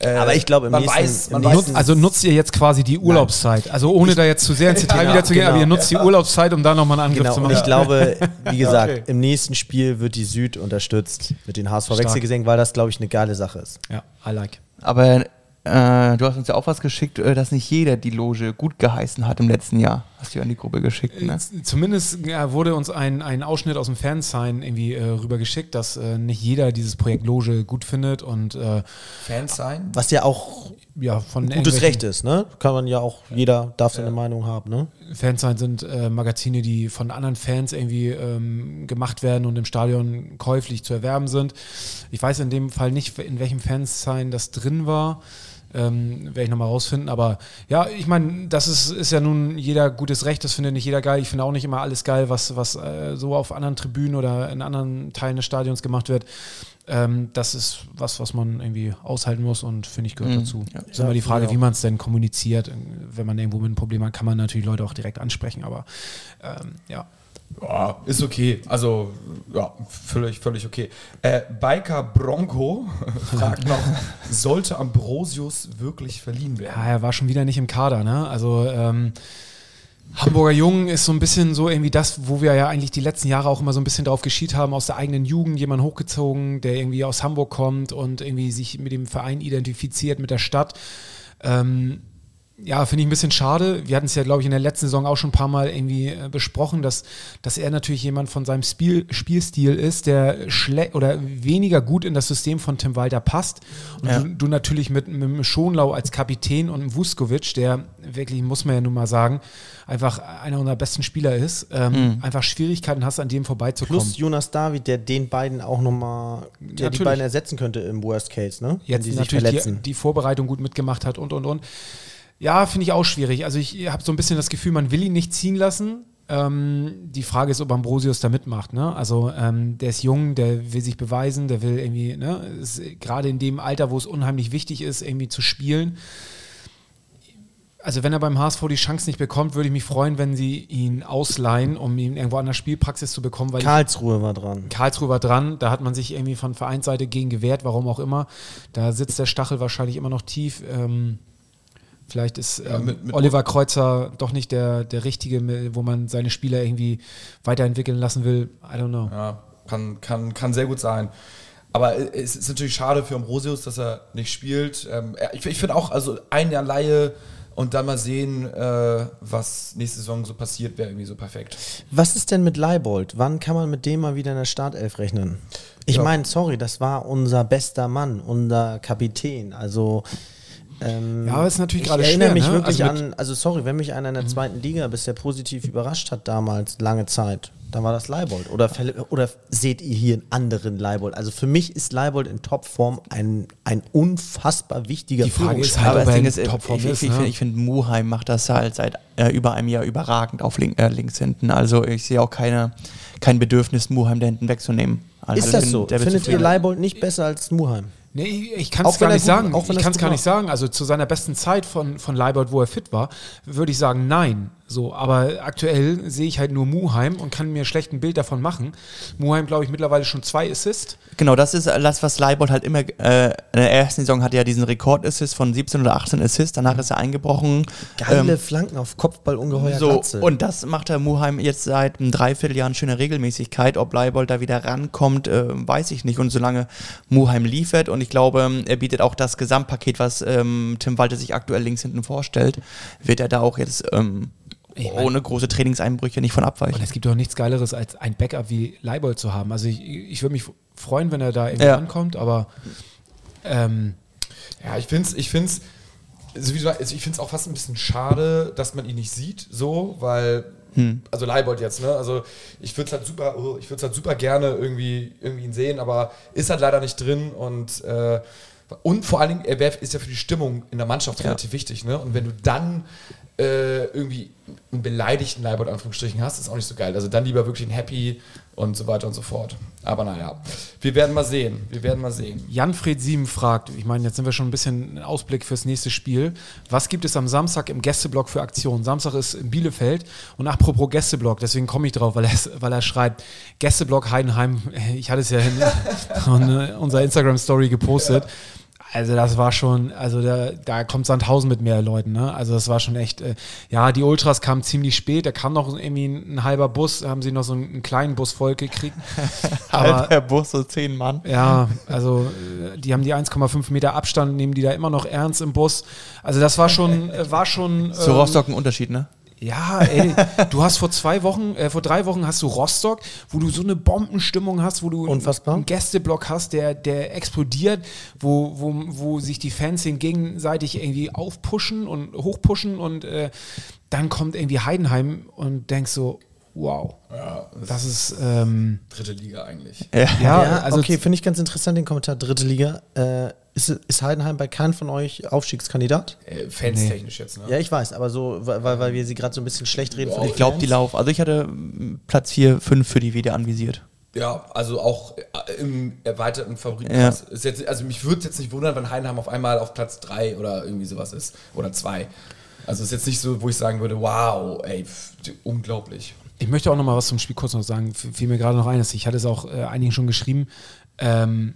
Äh, Aber ich glaube, im man nächsten- weiß, man im weiß, nächsten- Also nutzt ihr jetzt quasi die Urlaubszeit. Also ohne da jetzt zu sehr ins [laughs] Detail Genau, wieder zu gehen, aber genau. ihr nutzt die Urlaubszeit, um da nochmal einen Angriff Genau, zu und machen. ich glaube, [laughs] wie gesagt, Okay. im nächsten Spiel wird die Süd unterstützt mit den HSV-Wechselgesängen, weil das, glaube ich, eine geile Sache ist. ja, I like. Aber äh, du hast uns ja auch was geschickt, äh, dass nicht jeder die Loge gut geheißen hat im letzten Jahr. Hast du an die Gruppe geschickt, ne? Z- Zumindest ja, wurde uns ein, ein Ausschnitt aus dem Fansign irgendwie äh, rübergeschickt, dass äh, nicht jeder dieses Projekt Loge gut findet und äh, Fans sein. Was ja auch ja, von gutes Recht ist, ne? Kann man ja auch, jeder darf seine Meinung haben, ne? Fansign sind äh, Magazine, die von anderen Fans irgendwie ähm, gemacht werden und im Stadion käuflich zu erwerben sind. Ich weiß in dem Fall nicht, in welchem Fansign das drin war. Ähm, Werde ich nochmal rausfinden. Aber ja, ich meine, das ist, ist ja nun jeder gutes Recht, das findet nicht jeder geil. Ich finde auch nicht immer alles geil, was, was äh, so auf anderen Tribünen oder in anderen Teilen des Stadions gemacht wird. Ähm, das ist was, was man irgendwie aushalten muss und finde ich gehört Mhm. dazu. Ja. Ist immer die Frage, wie man es denn kommuniziert. Wenn man irgendwo mit einem Problem hat, kann man natürlich Leute auch direkt ansprechen, aber ähm, ja. Ja, ist okay. Also, ja, völlig, völlig okay. Äh, Biker Bronco [laughs] fragt noch, sollte Ambrosius wirklich verliehen werden? Ja, er war schon wieder nicht im Kader, ne? Also ähm, Hamburger Jungen ist so ein bisschen so irgendwie das, wo wir ja eigentlich die letzten Jahre auch immer so ein bisschen drauf geschielt haben, aus der eigenen Jugend jemand hochgezogen, der irgendwie aus Hamburg kommt und irgendwie sich mit dem Verein identifiziert, mit der Stadt. Ähm, ja, finde ich ein bisschen schade. Wir hatten es ja, glaube ich, in der letzten Saison auch schon ein paar Mal irgendwie äh, besprochen, dass, dass er natürlich jemand von seinem Spiel, Spielstil ist, der schle oder weniger gut in das System von Tim Walter passt. Und Ja. du, du natürlich mit, mit Schonlau als Kapitän und einem Vuskovic, der wirklich, muss man ja nun mal sagen, einfach einer unserer besten Spieler ist, ähm, einfach Schwierigkeiten hast, an dem vorbeizukommen. Plus Jonas David, der den beiden auch nochmal, der die Natürlich. beiden ersetzen könnte im Worst Case, ne? Jetzt die sich natürlich die, die Vorbereitung gut mitgemacht hat und und und. Ja, finde ich auch schwierig. Also ich habe so ein bisschen das Gefühl, man will ihn nicht ziehen lassen. Ähm, die Frage ist, ob Ambrosius da mitmacht. Ne? Also ähm, der ist jung, der will sich beweisen, der will irgendwie, ne, gerade in dem Alter, wo es unheimlich wichtig ist, irgendwie zu spielen. Also wenn er beim HSV die Chance nicht bekommt, würde ich mich freuen, wenn sie ihn ausleihen, um ihn irgendwo an der Spielpraxis zu bekommen, weil ich Karlsruhe war dran. Karlsruhe war dran, da hat man sich irgendwie von Vereinsseite gegen gewehrt, warum auch immer. Da sitzt der Stachel wahrscheinlich immer noch tief. Ähm, vielleicht ist ähm, mit- mit- Oliver Kreuzer doch nicht der, der Richtige, wo man seine Spieler irgendwie weiterentwickeln lassen will. I don't know. Ja, kann, kann, kann sehr gut sein. Aber äh, es ist natürlich schade für Ambrosius, dass er nicht spielt. Ähm, ich ich finde auch, also ein Jahr Laie und dann mal sehen, äh, was nächste Saison so passiert, wäre irgendwie so perfekt. Was ist denn mit Leibold? Wann kann man mit dem mal wieder in der Startelf rechnen? Ich Ja. meine, sorry, das war unser bester Mann, unser Kapitän. Also ähm, Ja, aber es ist natürlich ich gerade erinnere schwer, mich ne? wirklich Also an, also sorry, wenn mich einer in der zweiten Liga bisher positiv überrascht hat damals, lange Zeit, dann war das Leibold. Oder, oder seht ihr hier einen anderen Leibold? Also für mich ist Leibold in Topform ein, ein unfassbar wichtiger Die Frage ist halt, Aber ob das er Ding in ist, äh, Topform ich, ist, ich, ich ne? finde, ich find, Muheim macht das halt seit äh, über einem Jahr überragend auf link, äh, links hinten. Also ich sehe auch keine, kein Bedürfnis, Muheim da hinten wegzunehmen. Also ist ich das bin- so? Findet ihr. Leibold nicht besser als Muheim? Nee, ich- kann es gar nicht gut- sagen. Ich kann es gar war. nicht sagen. Also zu seiner besten Zeit von, von Leibold, wo er fit war, würde ich sagen, nein. So, aber aktuell sehe ich halt nur Muheim und kann mir schlecht ein Bild davon machen. Muheim, glaube ich, mittlerweile schon zwei Assists. Genau, das ist das, was Leibold halt immer, äh, in der ersten Saison hatte er ja diesen Rekordassist von 17 oder 18 Assists, danach ist er eingebrochen. Geile Ähm, Flanken auf Kopfball, ungeheuer so, und das macht der Muheim jetzt seit einem Dreivierteljahr in schöner Regelmäßigkeit. Ob Leibold da wieder rankommt, äh, weiß ich nicht. Und solange Muheim liefert, und ich glaube, er bietet auch das Gesamtpaket, was ähm, Tim Walter sich aktuell links hinten vorstellt, wird er da auch jetzt ähm, Ich mein- ohne große Trainingseinbrüche nicht von abweichen. Und es gibt doch nichts Geileres, als ein Backup wie Leibold zu haben. Also ich, ich würde mich freuen, wenn er da irgendwie Ja. ankommt, aber ähm, Ja, ich finde es, ich find's, also wie du sagst, ich finde es auch fast ein bisschen schade, dass man ihn nicht sieht, so, weil, also Leibold jetzt, ne, also ich würde es halt super, oh, ich würde es halt super gerne irgendwie, irgendwie ihn sehen, aber ist halt leider nicht drin und, äh, und vor allen Dingen, er ist ja für die Stimmung in der Mannschaft Ja. relativ wichtig, ne, und wenn du dann äh, irgendwie einen beleidigten Leibold, Anführungsstrichen, hast, ist auch nicht so geil. Also dann lieber wirklich ein Happy und so weiter und so fort. Aber naja, wir werden mal sehen, wir werden mal sehen. Janfred Sieben fragt, ich meine, jetzt sind wir schon ein bisschen ein Ausblick fürs nächste Spiel. Was gibt es am Samstag im Gästeblock für Aktionen? Samstag ist in Bielefeld und apropos Gästeblock, deswegen komme ich drauf, weil er, weil er schreibt, Gästeblock Heidenheim, [laughs] ich hatte es ja in in [laughs] [laughs] unserer Instagram-Story gepostet. Also das war schon, also da, da kommt Sandhausen mit mehr Leuten, ne? Also das war schon echt, äh, ja, die Ultras kamen ziemlich spät, da kam noch irgendwie ein, ein halber Bus, haben sie noch so einen, einen kleinen Bus voll gekriegt. [laughs] Halber Bus, so zehn Mann. ja, also äh, die haben die 1,5 Meter Abstand, nehmen die da immer noch ernst im Bus. Also das war [laughs] schon, äh, war schon. Zu ähm, Rostock ein Unterschied, ne? Ja, ey, du hast vor zwei Wochen, äh, vor drei Wochen hast du Rostock, wo du so eine Bombenstimmung hast, wo du Unfassbar. einen Gästeblock hast, der, der explodiert, wo, wo, wo sich die Fans gegenseitig irgendwie aufpushen und hochpushen und äh, dann kommt irgendwie Heidenheim und denkst so, wow, Ja, das ist ähm, dritte Liga eigentlich. ja, ja, also okay, finde ich ganz interessant den Kommentar. Dritte Liga. Äh, ist, ist Heidenheim bei keinem von euch Aufstiegskandidat? Äh, Fans-technisch jetzt, ne? Ja, ich weiß, aber so, weil, weil wir sie gerade so ein bisschen schlecht reden. von den Ich glaube, die Fans. laufen. Also ich hatte mm, Platz 4, 5 für die wieder anvisiert. Ja, also auch äh, im erweiterten Favoritenkreis. Ist jetzt, also mich würde es jetzt nicht wundern, wenn Heidenheim auf einmal auf Platz 3 oder irgendwie sowas ist. Oder 2. Also ist jetzt nicht so, wo ich sagen würde, wow, ey, pf, unglaublich. Ich möchte auch noch mal was zum Spiel kurz noch sagen. Fiel mir gerade noch ein, dass ich hatte es auch äh, einigen schon geschrieben. Ähm,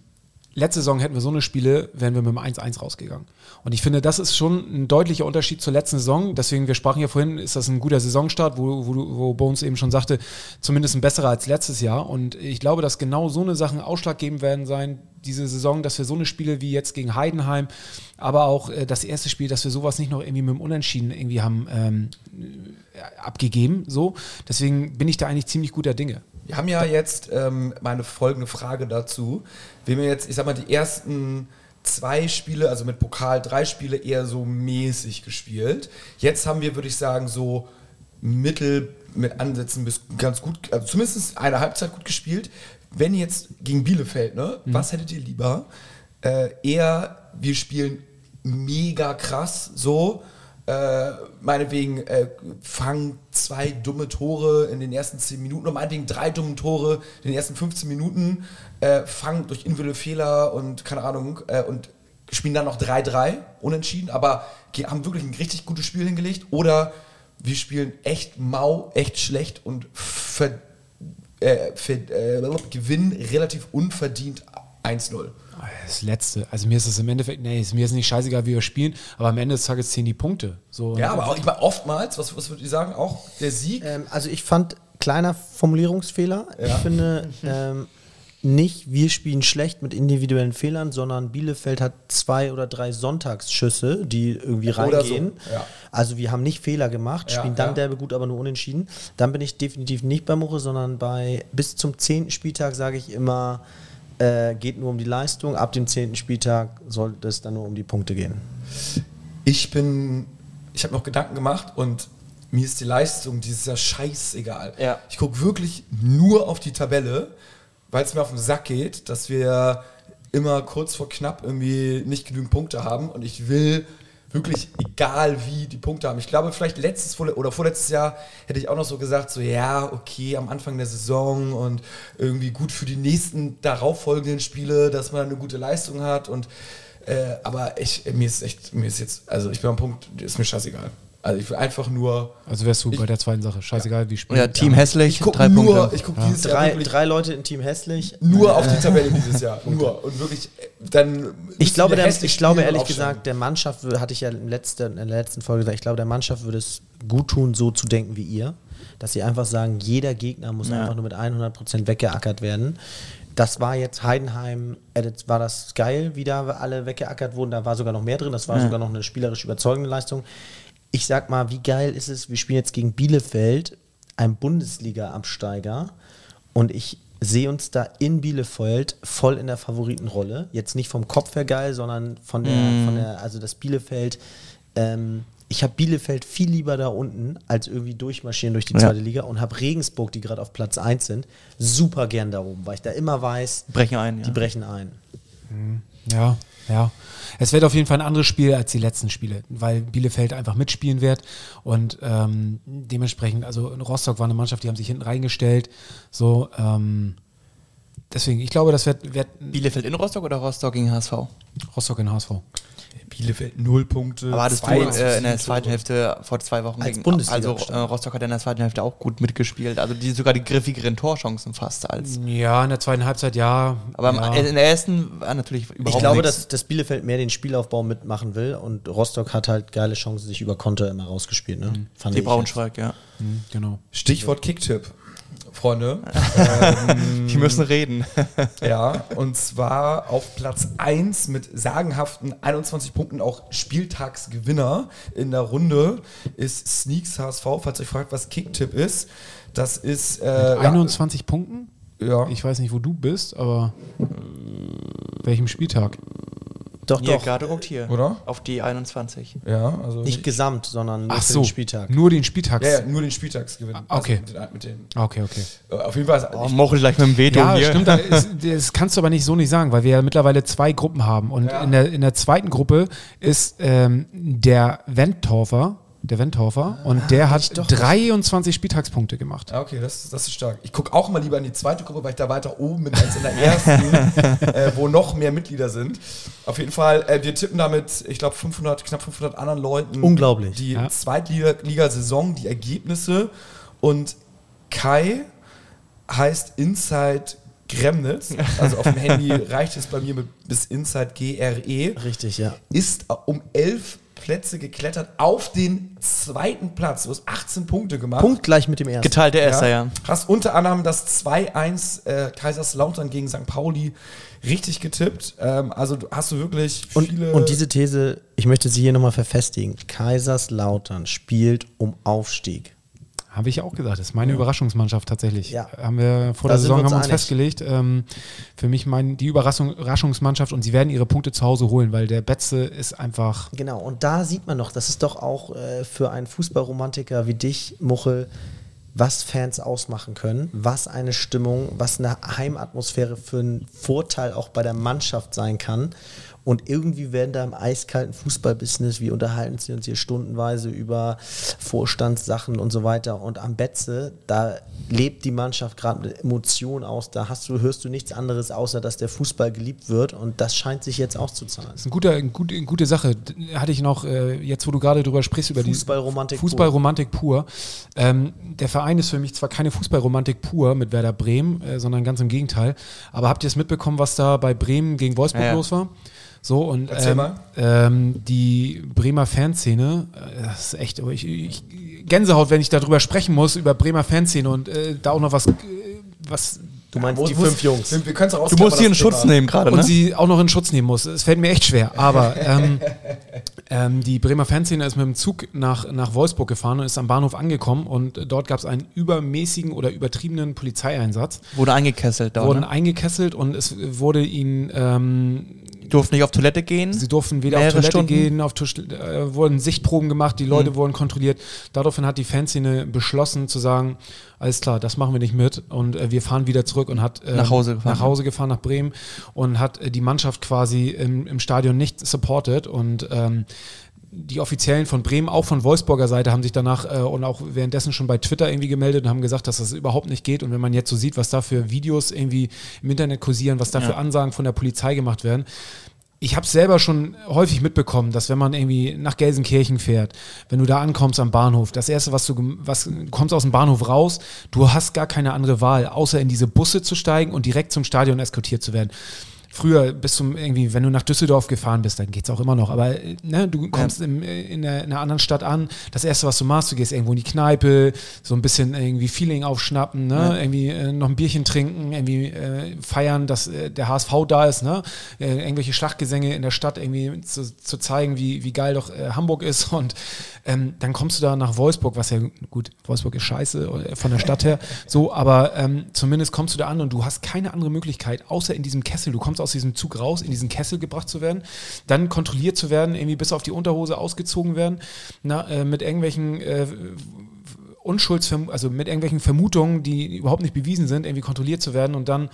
letzte Saison hätten wir so eine Spiele, wären wir mit dem 1-1 rausgegangen. Und ich finde, das ist schon ein deutlicher Unterschied zur letzten Saison. Deswegen, wir sprachen ja vorhin, ist das ein guter Saisonstart, wo, wo, wo Bones eben schon sagte, zumindest ein besserer als letztes Jahr. Und ich glaube, dass genau so eine Sachen ausschlaggebend werden sein, diese Saison, dass wir so eine Spiele wie jetzt gegen Heidenheim, aber auch äh, das erste Spiel, dass wir sowas nicht noch irgendwie mit dem Unentschieden irgendwie haben ähm, äh, abgegeben. So. Deswegen bin ich da eigentlich ziemlich guter Dinge. Wir haben ja jetzt ähm, meine folgende Frage dazu. Wir haben jetzt, ich sag mal, die ersten zwei Spiele, also mit Pokal drei Spiele eher so mäßig gespielt. Jetzt haben wir, würde ich sagen, so mittel mit Ansätzen bis ganz gut, also zumindest eine Halbzeit gut gespielt. Wenn jetzt gegen Bielefeld, ne, was hättet ihr lieber? Äh, eher, wir spielen mega krass so, äh, meinetwegen äh, fangen zwei dumme Tore in den ersten 10 Minuten meinetwegen drei dumme Tore in den ersten 15 Minuten, äh, fangen durch individuelle Fehler und keine Ahnung äh, und spielen dann noch 3-3 unentschieden, aber haben wirklich ein richtig gutes Spiel hingelegt oder wir spielen echt mau, echt schlecht und ver, äh, ver, äh, gewinnen relativ unverdient 1-0. Das Letzte. Also mir ist es im Endeffekt, nee, mir ist nicht scheißegal, wie wir spielen, aber am Ende des Tages zählen die Punkte. So, Ja, aber auch, ich meine, oftmals, was, was würdet ihr sagen, auch der Sieg Ähm, also ich fand, kleiner Formulierungsfehler. Ich finde ähm, nicht, wir spielen schlecht mit individuellen Fehlern, sondern Bielefeld hat zwei oder drei Sonntagsschüsse, die irgendwie Oder so, reingehen. ja. Also wir haben nicht Fehler gemacht, Ja, spielen dann ja. derbe gut, aber nur unentschieden. Dann bin ich definitiv nicht bei Muche, sondern bei bis zum zehnten Spieltag sage ich immer, äh, geht nur um die Leistung. Ab dem zehnten Spieltag sollte es dann nur um die Punkte gehen. ich bin, ich habe auch Gedanken gemacht und mir ist die Leistung dieses Jahr scheißegal. Ja. Ich gucke wirklich nur auf die Tabelle, weil es mir auf den Sack geht, dass wir immer kurz vor knapp irgendwie nicht genügend Punkte haben und ich will wirklich egal wie die Punkte haben. Ich glaube, vielleicht letztes oder vorletztes Jahr hätte ich auch noch so gesagt, so ja, okay, am Anfang der Saison und irgendwie gut für die nächsten darauffolgenden Spiele, dass man eine gute Leistung hat und äh, aber ich, mir ist echt, mir ist jetzt, also ich bin am Punkt, ist mir scheißegal. Also ich will einfach nur. Also wärst du Ich- bei der zweiten Sache. Scheißegal, wie spielen. Ja, Team hässlich, Ich gucke drei nur, Punkte. ich gucke dieses Jahr Drei, wirklich drei Leute in Team hässlich. nur auf die Tabelle dieses Jahr. [laughs] Nur. Und wirklich, äh, dann. Ich glaube, der, ich glaube ehrlich gesagt, der Mannschaft, hatte ich ja in, letzter, in der letzten Folge gesagt, ich glaube, der Mannschaft würde es gut tun, so zu denken wie ihr. Dass sie einfach sagen, jeder Gegner muss Ja. einfach nur mit 100% weggeackert werden. Das war jetzt Heidenheim, äh, jetzt war das geil, wie da alle weggeackert wurden. Da war sogar noch mehr drin. Das war Ja. sogar noch eine spielerisch überzeugende Leistung. Ich sag mal, wie geil ist es, wir spielen jetzt gegen Bielefeld, ein Bundesliga-Absteiger. Und ich sehe uns da in Bielefeld voll in der Favoritenrolle. Jetzt nicht vom Kopf her geil, sondern von der, von der also das Bielefeld. Ähm, ich habe Bielefeld viel lieber da unten, als irgendwie durchmarschieren durch die Ja. zweite Liga und habe Regensburg, die gerade auf Platz 1 sind, super gern da oben, weil ich da immer weiß, Brechen ein. die Ja. brechen ein. Ja, ja. Es wird auf jeden Fall ein anderes Spiel als die letzten Spiele, weil Bielefeld einfach mitspielen wird und ähm, dementsprechend, also in Rostock war eine Mannschaft, die haben sich hinten reingestellt. So, ähm, deswegen, ich glaube, das wird, wird Bielefeld in Rostock oder Rostock gegen HSV? Rostock in HSV. Bielefeld null Punkte. Aber hattest du zwei äh, in der zweiten Hälfte vor zwei Wochen Als gegen, Bundesliga also äh. Rostock hat in der zweiten Hälfte auch gut mitgespielt. Also die sogar die griffigeren Torchancen fast als. Ja, in der zweiten Halbzeit ja. Aber ja. in der ersten war natürlich überhaupt Ich glaube, nichts. dass, dass Bielefeld mehr den Spielaufbau mitmachen will und Rostock hat halt geile Chancen, sich über Konter immer rausgespielt. Ne? Fand die ich Braunschweig, ja. Hm, genau. Stichwort Kicktipp, Freunde. [laughs] Die müssen reden. [laughs] ja, und zwar auf Platz 1 mit sagenhaften 21 Punkten auch Spieltagsgewinner in der Runde ist Sneaks HSV. Falls ihr euch fragt, was Kicktipp ist, das ist äh, ja, 21 Punkten? ja, Ich weiß nicht, wo du bist, aber welchem Spieltag? Doch, Hier, doch. gerade guckt hier. Oder? Auf die 21. ja, also Nicht gesamt, sondern nur Ach so, den Spieltag. nur den Spieltags. ja, ja, nur den Spieltagsgewinn. Ah, okay. Also mit, den- mit den, Okay, okay. äh, auf jeden Fall. Oh, ich, Mochel gleich mit dem Veto Ja, hier. stimmt. Das, [laughs] ist- das kannst du aber nicht so nicht sagen, weil wir ja mittlerweile zwei Gruppen haben. Und Ja. in, der, in der zweiten Gruppe ist ähm, der Wendtorfer, der Wendtorfer, und der hat 23 Spieltagspunkte gemacht. Ah, okay, das, das ist stark. Ich gucke auch mal lieber in die zweite Gruppe, weil ich da weiter oben bin als in der ersten, [laughs] äh, wo noch mehr Mitglieder sind. Auf jeden Fall, äh, wir tippen damit, ich glaube, 500, knapp 500 anderen Leuten Unglaublich. die Ja. Zweitliga-Saison, die Ergebnisse. Und Kai heißt Inside Gremnitz. Also auf dem Handy [laughs] reicht es bei mir mit bis Inside GRE Richtig, ja. ist um elf Plätze geklettert auf den zweiten Platz. Du hast 18 Punkte gemacht. Punkt gleich mit dem ersten. Geteilte Erster, ja. Hast unter anderem das 2-1 äh, Kaiserslautern gegen St. Pauli richtig getippt. Ähm, also du- hast du wirklich Und, viele. und diese These, ich möchte sie hier nochmal verfestigen. Kaiserslautern spielt um Aufstieg. Habe ich auch gesagt. Das ist meine Überraschungsmannschaft tatsächlich. Ja. Haben wir vor Da der Saison wir uns haben wir uns festgelegt. Ähm, für mich mein, die Überraschung, Überraschungsmannschaft und sie werden ihre Punkte zu Hause holen, weil der Betze ist einfach. Genau, und da sieht man noch, das ist doch auch äh, für einen Fußballromantiker wie dich, Muchel, was Fans ausmachen können, was eine Stimmung, was eine Heimatmosphäre für einen Vorteil auch bei der Mannschaft sein kann. Und irgendwie werden da im eiskalten Fußballbusiness, wir unterhalten sie uns hier stundenweise über Vorstandssachen und so weiter. Und am Betze, da lebt die Mannschaft gerade mit Emotionen aus. Da hast du, hörst du nichts anderes, außer dass der Fußball geliebt wird. Und das scheint sich jetzt auszuzahlen. Das ist ein guter, ein gut, eine gute Sache. Hatte ich noch, äh, jetzt wo du gerade drüber sprichst, über Fußballromantik die Fußballromantik pur. Ähm, der Verein ist für mich zwar keine Fußballromantik pur mit Werder Bremen, äh, sondern ganz im Gegenteil. Aber habt ihr es mitbekommen, was da bei Bremen gegen Wolfsburg Ja, ja. los war? So und Erzähl ähm, mal. ähm, die Bremer Fanszene, äh, das ist echt, ich, ich, Gänsehaut, wenn ich darüber sprechen muss, über Bremer Fanszene und äh, da auch noch was, äh, was Du meinst Wo- die fünf Jungs. Wir, wir auch Du musst hier in Schutz nehmen gerade, und ne? sie auch noch in Schutz nehmen muss. Es fällt mir echt schwer. Aber ähm, [laughs] ähm, die Bremer Fanszene ist mit dem Zug nach, nach Wolfsburg gefahren und ist am Bahnhof angekommen und dort gab es einen übermäßigen oder übertriebenen Polizeieinsatz. Wurde eingekesselt da. Wurden Ne? eingekesselt und es wurde ihnen, ähm, Durften nicht auf Toilette gehen. sie durften weder auf Toilette Stunden? gehen, auf äh, wurden Sichtproben gemacht, die Leute wurden kontrolliert. Daraufhin hat die Fanszene beschlossen zu sagen, alles klar, das machen wir nicht mit und äh, wir fahren wieder zurück und hat äh, Nach Hause gefahren, nach Hause gefahren nach Bremen und hat äh, die Mannschaft quasi im, im Stadion nicht supported und ähm, die Offiziellen von Bremen, auch von Wolfsburger Seite, haben sich danach äh, und auch währenddessen schon bei Twitter irgendwie gemeldet und haben gesagt, dass das überhaupt nicht geht. Und wenn man jetzt so sieht, was da für Videos irgendwie im Internet kursieren, was da für Ansagen von der Polizei gemacht werden, ich habe selber schon häufig mitbekommen, dass wenn man irgendwie nach Gelsenkirchen fährt, wenn du da ankommst am Bahnhof, das erste, was du, was du kommst aus dem Bahnhof raus, du hast gar keine andere Wahl, außer in diese Busse zu steigen und direkt zum Stadion eskortiert zu werden. Früher bis zum irgendwie, wenn du nach Düsseldorf gefahren bist, dann geht's auch immer noch. Aber äh, ne, du kommst im, äh, in, der, in einer anderen Stadt an. Das erste, was du machst, du gehst irgendwo in die Kneipe, so ein bisschen irgendwie Feeling aufschnappen, ne? irgendwie äh, noch ein Bierchen trinken, irgendwie äh, feiern, dass äh, der HSV da ist, ne? Äh, irgendwelche Schlachtgesänge in der Stadt irgendwie zu, zu zeigen, wie, wie geil doch Hamburg ist. [laughs] Und ähm, dann kommst du da nach Wolfsburg, was ja gut, Wolfsburg ist scheiße von der Stadt her, so, aber ähm, zumindest kommst du da an und du hast keine andere Möglichkeit, außer in diesem Kessel. Du kommst aus diesem Zug raus, in diesen Kessel gebracht zu werden, dann kontrolliert zu werden, irgendwie bis auf die Unterhose ausgezogen werden, na, äh, mit irgendwelchen äh, Unschuldsverm also mit irgendwelchen Vermutungen, die überhaupt nicht bewiesen sind, irgendwie kontrolliert zu werden und dann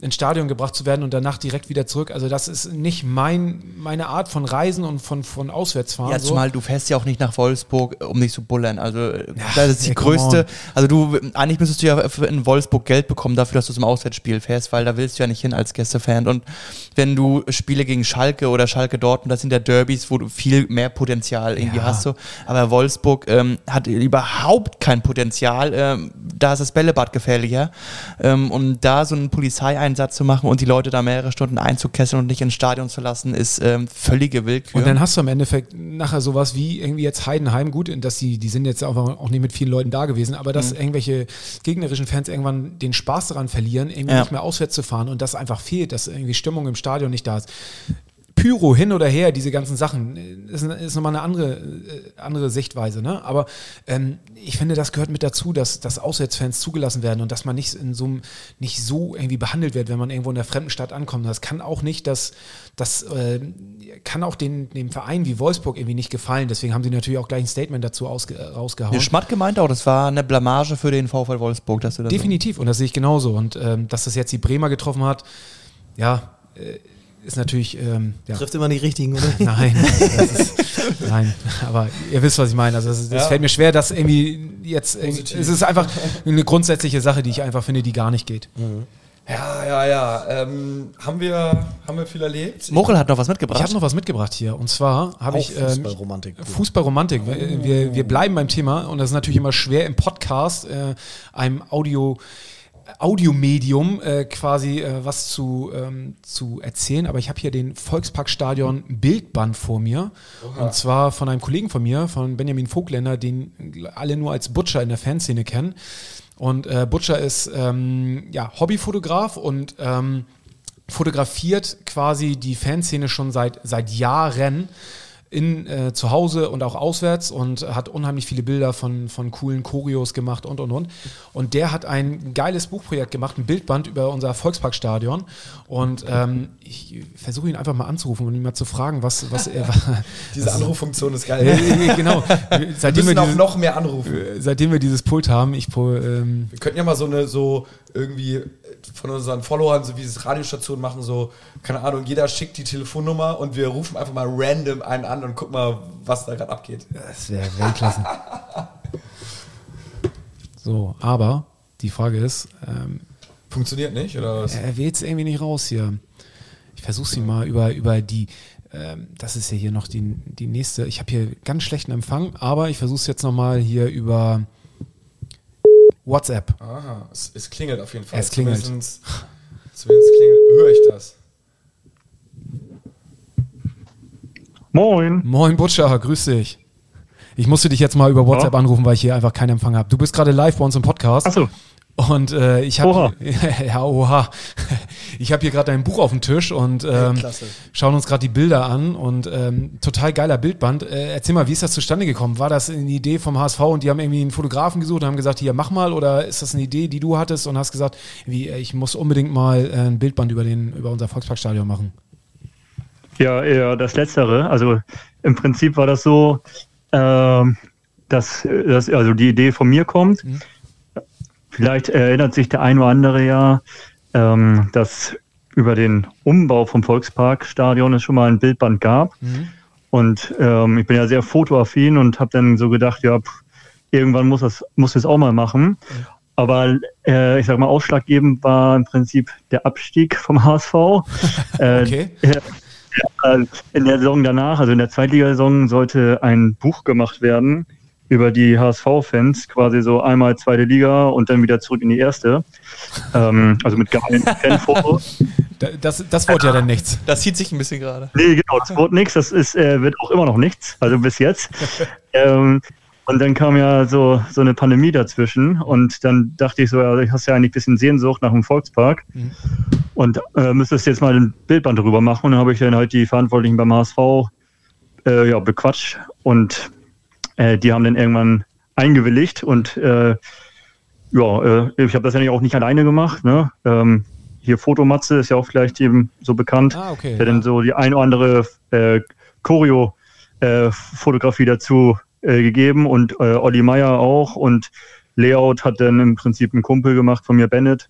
ins Stadion gebracht zu werden und danach direkt wieder zurück. Also das ist nicht mein, meine Art von Reisen und von, von Auswärtsfahren. Ja, so. zumal du fährst ja auch nicht nach Wolfsburg, um nicht zu bullern. Also äh, das ist die ey, größte. Also du, eigentlich müsstest du ja in Wolfsburg Geld bekommen dafür, dass du zum Auswärtsspiel fährst, weil da willst du ja nicht hin als Gästefan. Und wenn du Spiele gegen Schalke oder Schalke Dortmund, das sind ja Derbys, wo du viel mehr Potenzial irgendwie Ja. hast. So. Aber Wolfsburg ähm, hat überhaupt kein Potenzial. Ähm, da ist das Bällebad gefährlicher. Ähm, um da so einen Polizeieinsatz zu machen und die Leute da mehrere Stunden einzukesseln und nicht ins Stadion zu lassen, ist ähm, völlige Willkür. Und dann hast du am Endeffekt nachher sowas wie irgendwie jetzt Heidenheim, gut, dass die, die sind jetzt auch, auch nicht mit vielen Leuten da gewesen, aber Mhm. dass irgendwelche gegnerischen Fans irgendwann den Spaß daran verlieren, irgendwie Ja. nicht mehr auswärts zu fahren und das einfach fehlt, dass irgendwie Stimmung im Stadion nicht da ist. Pyro hin oder her, diese ganzen Sachen, äh, ist, ist nochmal eine andere, äh, andere Sichtweise. Ne? Aber ähm, ich finde, das gehört mit dazu, dass, dass Auswärtsfans zugelassen werden und dass man nicht, in so, einem- nicht so irgendwie behandelt wird, wenn man irgendwo in der fremden Stadt ankommt. Das kann auch nicht, das, das äh, kann auch den, dem Verein wie Wolfsburg irgendwie nicht gefallen. Deswegen haben sie natürlich auch gleich ein Statement dazu ausge, äh, rausgehauen. Der Schmatt gemeint auch, das war eine Blamage für den VfL Wolfsburg, dass du das Definitiv, und das sehe ich genauso. Und ähm, dass das jetzt die Bremer getroffen hat, ja, äh, ist natürlich, ähm, ja, Trifft immer die richtigen, oder? [laughs] Nein, ist, [laughs] nein, aber ihr wisst, was ich meine. Also es, es fällt mir schwer, dass irgendwie jetzt, Positiv. es ist einfach eine grundsätzliche Sache, die ich einfach finde, die gar nicht geht. Ja, ja, ja. Ähm, haben, wir, haben wir viel erlebt? Mochel hat noch was Ich mitgebracht. habe noch was mitgebracht hier und zwar habe ich ähm, Fußballromantik. Fußballromantik. Wir, wir, wir bleiben beim Thema und das ist natürlich immer schwer im Podcast, äh, einem Audio. Audiomedium äh, quasi äh, was zu, ähm, zu erzählen, aber ich habe hier den Volksparkstadion Bildband vor mir. Und zwar von einem Kollegen von mir, von Benjamin Vogländer, den alle nur als Butcher in der Fanszene kennen. Und äh, Butcher ist ähm, ja, Hobbyfotograf und ähm, fotografiert quasi die Fanszene schon seit, seit Jahren in, äh, zu Hause und auch auswärts und hat unheimlich viele Bilder von, von coolen Choreos gemacht und und und. Und der hat ein geiles Buchprojekt gemacht, ein Bildband über unser Volksparkstadion. Und ähm, ich versuche ihn einfach mal anzurufen und ihn mal zu fragen, was, was er [laughs] Diese Anruffunktion ist geil. Äh, genau. [laughs] Wir Seitdem wir, müssen auch dieses, noch mehr anrufen. seitdem wir dieses Pult haben, ich ähm, Wir könnten ja mal so eine, so irgendwie von unseren Followern, so wie es Radiostationen machen, so, keine Ahnung, jeder schickt die Telefonnummer und wir rufen einfach mal random einen an und gucken mal, was da gerade abgeht. Das wäre Weltklasse. so, aber die Frage ist, ähm, Funktioniert nicht, oder was? er wählt es irgendwie nicht raus hier. Ich versuche sie mal über, über die, ähm, das ist ja hier noch die, die nächste, ich habe hier ganz schlechten Empfang, aber ich versuche es jetzt nochmal hier über WhatsApp. Aha, es, es klingelt auf jeden Fall. Es klingelt. Zumindest, zumindest klingelt, höre ich das. Moin. Moin Butcher, grüß dich. Ich musste dich jetzt mal über WhatsApp anrufen, weil ich hier einfach keinen Empfang habe. Du bist gerade live bei uns im Podcast. Achso, Und äh, ich habe [laughs] ja oha, ich habe hier gerade dein Buch auf dem Tisch und ähm, klasse. schauen uns gerade die Bilder an und ähm, total geiler Bildband. Äh, erzähl mal, wie ist das zustande gekommen? War das eine Idee vom HSV und die haben irgendwie einen Fotografen gesucht und haben gesagt, hier mach mal oder ist das eine Idee, die du hattest und hast gesagt, wie äh, ich muss unbedingt mal äh, ein Bildband über den über unser Volksparkstadion machen? ja, eher das Letztere. Also im Prinzip war das so, ähm, dass, dass also die Idee von mir kommt. Vielleicht erinnert sich der ein oder andere ja, ähm, dass über den Umbau vom Volksparkstadion es schon mal ein Bildband gab. Und ähm, ich bin ja sehr fotoaffin und habe dann so gedacht, ja, pff, irgendwann muss das muss es auch mal machen. Aber äh, ich sag mal, ausschlaggebend war im Prinzip der Abstieg vom HSV. [laughs] Äh, Okay. äh, in der Saison danach, also in der Zweitligasaison, sollte ein Buch gemacht werden über die HSV-Fans, quasi so einmal zweite Liga und dann wieder zurück in die erste. Ähm, also mit geilen [laughs] Fanfotos. Da- Das, das wurde ja dann nichts. Das zieht sich ein bisschen gerade. Nee, genau, das wurde nichts, das ist, äh, wird auch immer noch nichts, also bis jetzt. [laughs] ähm, und dann kam ja so, so eine Pandemie dazwischen und dann dachte ich so, ja, ich hast ja eigentlich ein bisschen Sehnsucht nach dem Volkspark und äh, müsstest jetzt mal ein Bildband darüber machen und dann habe ich dann halt die Verantwortlichen beim HSV äh, ja, bequatscht und äh, die haben dann irgendwann eingewilligt und äh, ja, äh, ich habe das ja auch nicht alleine gemacht. Ne? Ähm, hier Fotomatze ist ja auch vielleicht eben so bekannt, Ah, okay, der ja. dann so die ein oder andere äh, Choreo-Fotografie dazu äh, gegeben und äh, Olli Meier auch und Layout hat dann im Prinzip ein Kumpel gemacht von mir, Bennett.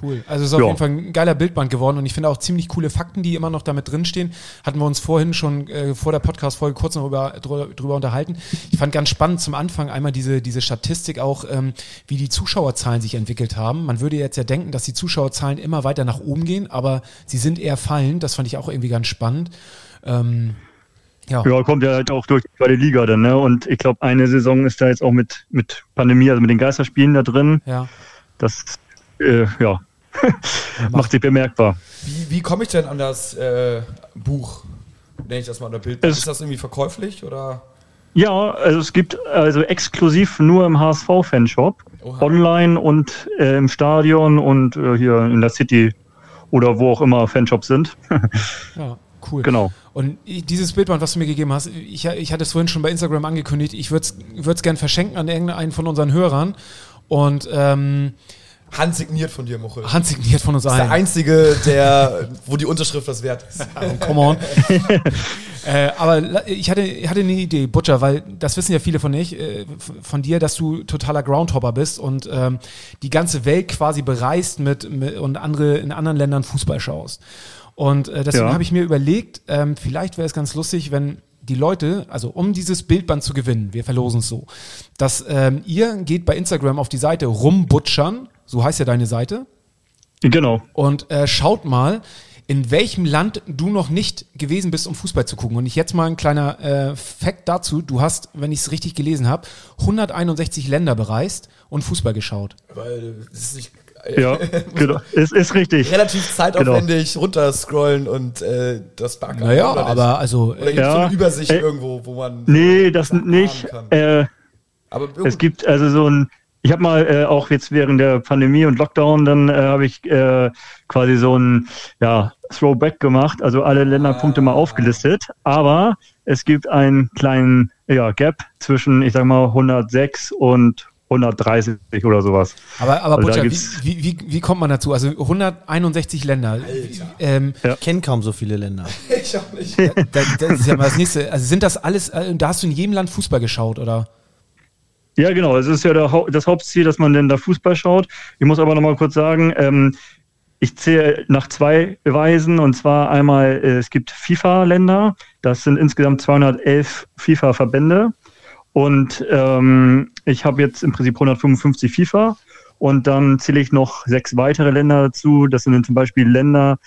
Cool. Also es ist auf Ja. jeden Fall ein geiler Bildband geworden und ich finde auch ziemlich coole Fakten, die immer noch damit drinstehen. Hatten wir uns vorhin schon äh, vor der Podcast-Folge kurz noch über, drüber, drüber unterhalten. Ich fand ganz spannend zum Anfang einmal diese, diese Statistik auch, ähm, wie die Zuschauerzahlen sich entwickelt haben. Man würde jetzt ja denken, dass die Zuschauerzahlen immer weiter nach oben gehen, aber sie sind eher fallend. Das fand ich auch irgendwie ganz spannend. Ähm, ja. Ja, kommt ja halt auch durch die zweite Liga dann, ne? Und ich glaube, eine Saison ist da jetzt auch mit, mit Pandemie, also mit den Geisterspielen da drin. ja. Das, äh, ja, macht sich bemerkbar. Wie, wie komme ich denn an das äh, Buch? Nenne ich das mal oder Bild? Es- Ist das irgendwie verkäuflich oder? Ja, also es gibt also exklusiv nur im HSV-Fanshop, online und äh, im Stadion und äh, hier in der City oder wo auch immer Fanshops sind. [laughs] Ja, cool. Genau. Und dieses Bildband, was du mir gegeben hast, ich, ich hatte es vorhin schon bei Instagram angekündigt, ich würde es gern verschenken an irgendeinen von unseren Hörern und ähm, Handsigniert von dir, Muchel. handsigniert von uns Das ist der allen. einzige, der, wo die Unterschrift was wert ist. [laughs] Come on. [laughs] äh, aber ich hatte, ich hatte eine Idee, Butcher, weil das wissen ja viele von, nicht, äh, von dir, dass du totaler Groundhopper bist und ähm, die ganze Welt quasi bereist mit, mit und andere in anderen Ländern Fußball schaust. Und äh, deswegen Ja. habe ich mir überlegt, ähm, vielleicht wäre es ganz lustig, wenn die Leute, also um dieses Bildband zu gewinnen, wir verlosen es so, dass ähm, ihr geht bei Instagram auf die Seite rumbutschern, so heißt ja deine Seite, Genau. und äh, schaut mal, in welchem Land du noch nicht gewesen bist, um Fußball zu gucken. Und ich jetzt mal ein kleiner äh, Fact dazu. Du hast, wenn ich es richtig gelesen habe, 161 Länder bereist und Fußball geschaut. Weil es ist nicht Ja, [laughs] genau. Ist, ist richtig. relativ zeitaufwendig runterscrollen und äh, das Backen. Naja, oder nicht? aber also, Oder gibt es Ja. so eine Übersicht Äh, irgendwo, wo man. Nee, das nicht. Äh, aber Es gibt also so ein, ich habe mal äh, auch jetzt während der Pandemie und Lockdown, dann äh, habe ich äh, quasi so ein ja, Throwback gemacht, also alle Länderpunkte mal aufgelistet. Aber es gibt einen kleinen ja, Gap zwischen, ich sag mal, 106 und 130 oder sowas. aber, aber Also da Butcher, wie, wie, wie, kommt man dazu? Also 161 Länder. Ähm, Ich kenne kaum so viele Länder. [laughs] ich auch nicht. da, das ist ja mal das nächste. Also sind das alles, äh, da hast du in jedem Land Fußball geschaut, oder? Ja, genau. Es ist ja der, das Hauptziel, dass man denn da Fußball schaut. Ich muss aber noch mal kurz sagen, ähm, ich zähle nach zwei Weisen. Und zwar einmal, äh, es gibt FIFA-Länder. Das sind insgesamt 211 FIFA-Verbände. Und ähm, ich habe jetzt im Prinzip 155 FIFA. Und dann zähle ich noch sechs weitere Länder dazu. Das sind dann zum Beispiel Länder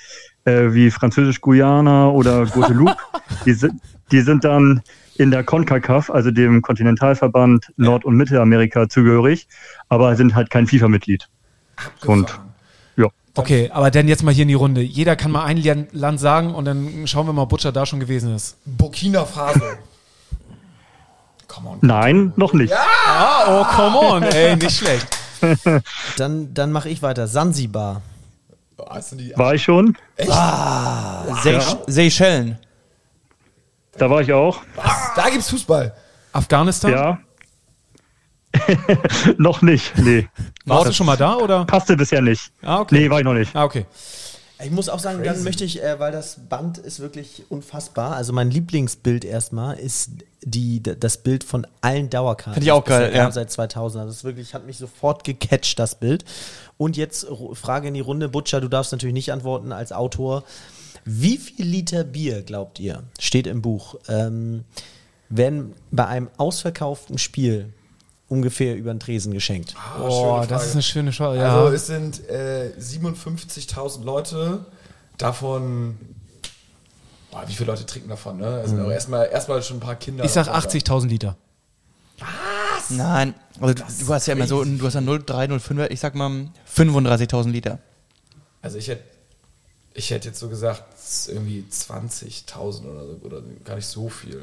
äh, wie Französisch-Guyana oder Guadeloupe. [laughs] die, sind, die sind dann in der CONCACAF, also dem Kontinentalverband Nord- und Mittelamerika, zugehörig, aber sind halt kein FIFA-Mitglied. Und ja. Okay, aber dann jetzt mal hier in die Runde. Jeder kann mal ein Lan- Land sagen und dann schauen wir mal, ob Butcher da schon gewesen ist. Burkina Faso. Come on. Nein, noch nicht. Ah, oh, come on, ey, nicht schlecht. [laughs] Dann, dann mache ich weiter. Sansibar. War ich schon. Seych Seychellen. Da war ich auch. da gibt's Fußball. Afghanistan? Ja. [laughs] noch nicht. Nee. Warst du schon mal da, oder? Passte bisher nicht. Ah, okay. Nee, war ich noch nicht. Ah, okay. Ich muss auch sagen, dann möchte ich, äh, weil das Band ist wirklich unfassbar. Also mein Lieblingsbild erstmal ist die, das Bild von allen Dauerkarten. Find ich auch geil, ja. Seit 2000. Also das ist wirklich, hat mich sofort gecatcht, das Bild. Und jetzt Frage in die Runde. Butcher, du darfst natürlich nicht antworten als Autor. Wie viel Liter Bier, glaubt ihr, steht im Buch, ähm, werden bei einem ausverkauften Spiel ungefähr über den Tresen geschenkt? Oh, schöne das ist eine schöne Schau. Ja. Also es sind äh, 57.000 Leute, davon Boah, wie viele Leute trinken davon, ne? Also auch erstmal, erstmal schon ein paar Kinder. Ich sag dabei. 80.000 Liter. Nein, also du, du hast ja immer so, du hast ja 0,3, 0,5, ich sag mal 35.000 Liter. Also ich hätte ich hätte jetzt so gesagt, irgendwie 20.000 oder so, oder gar nicht so viel.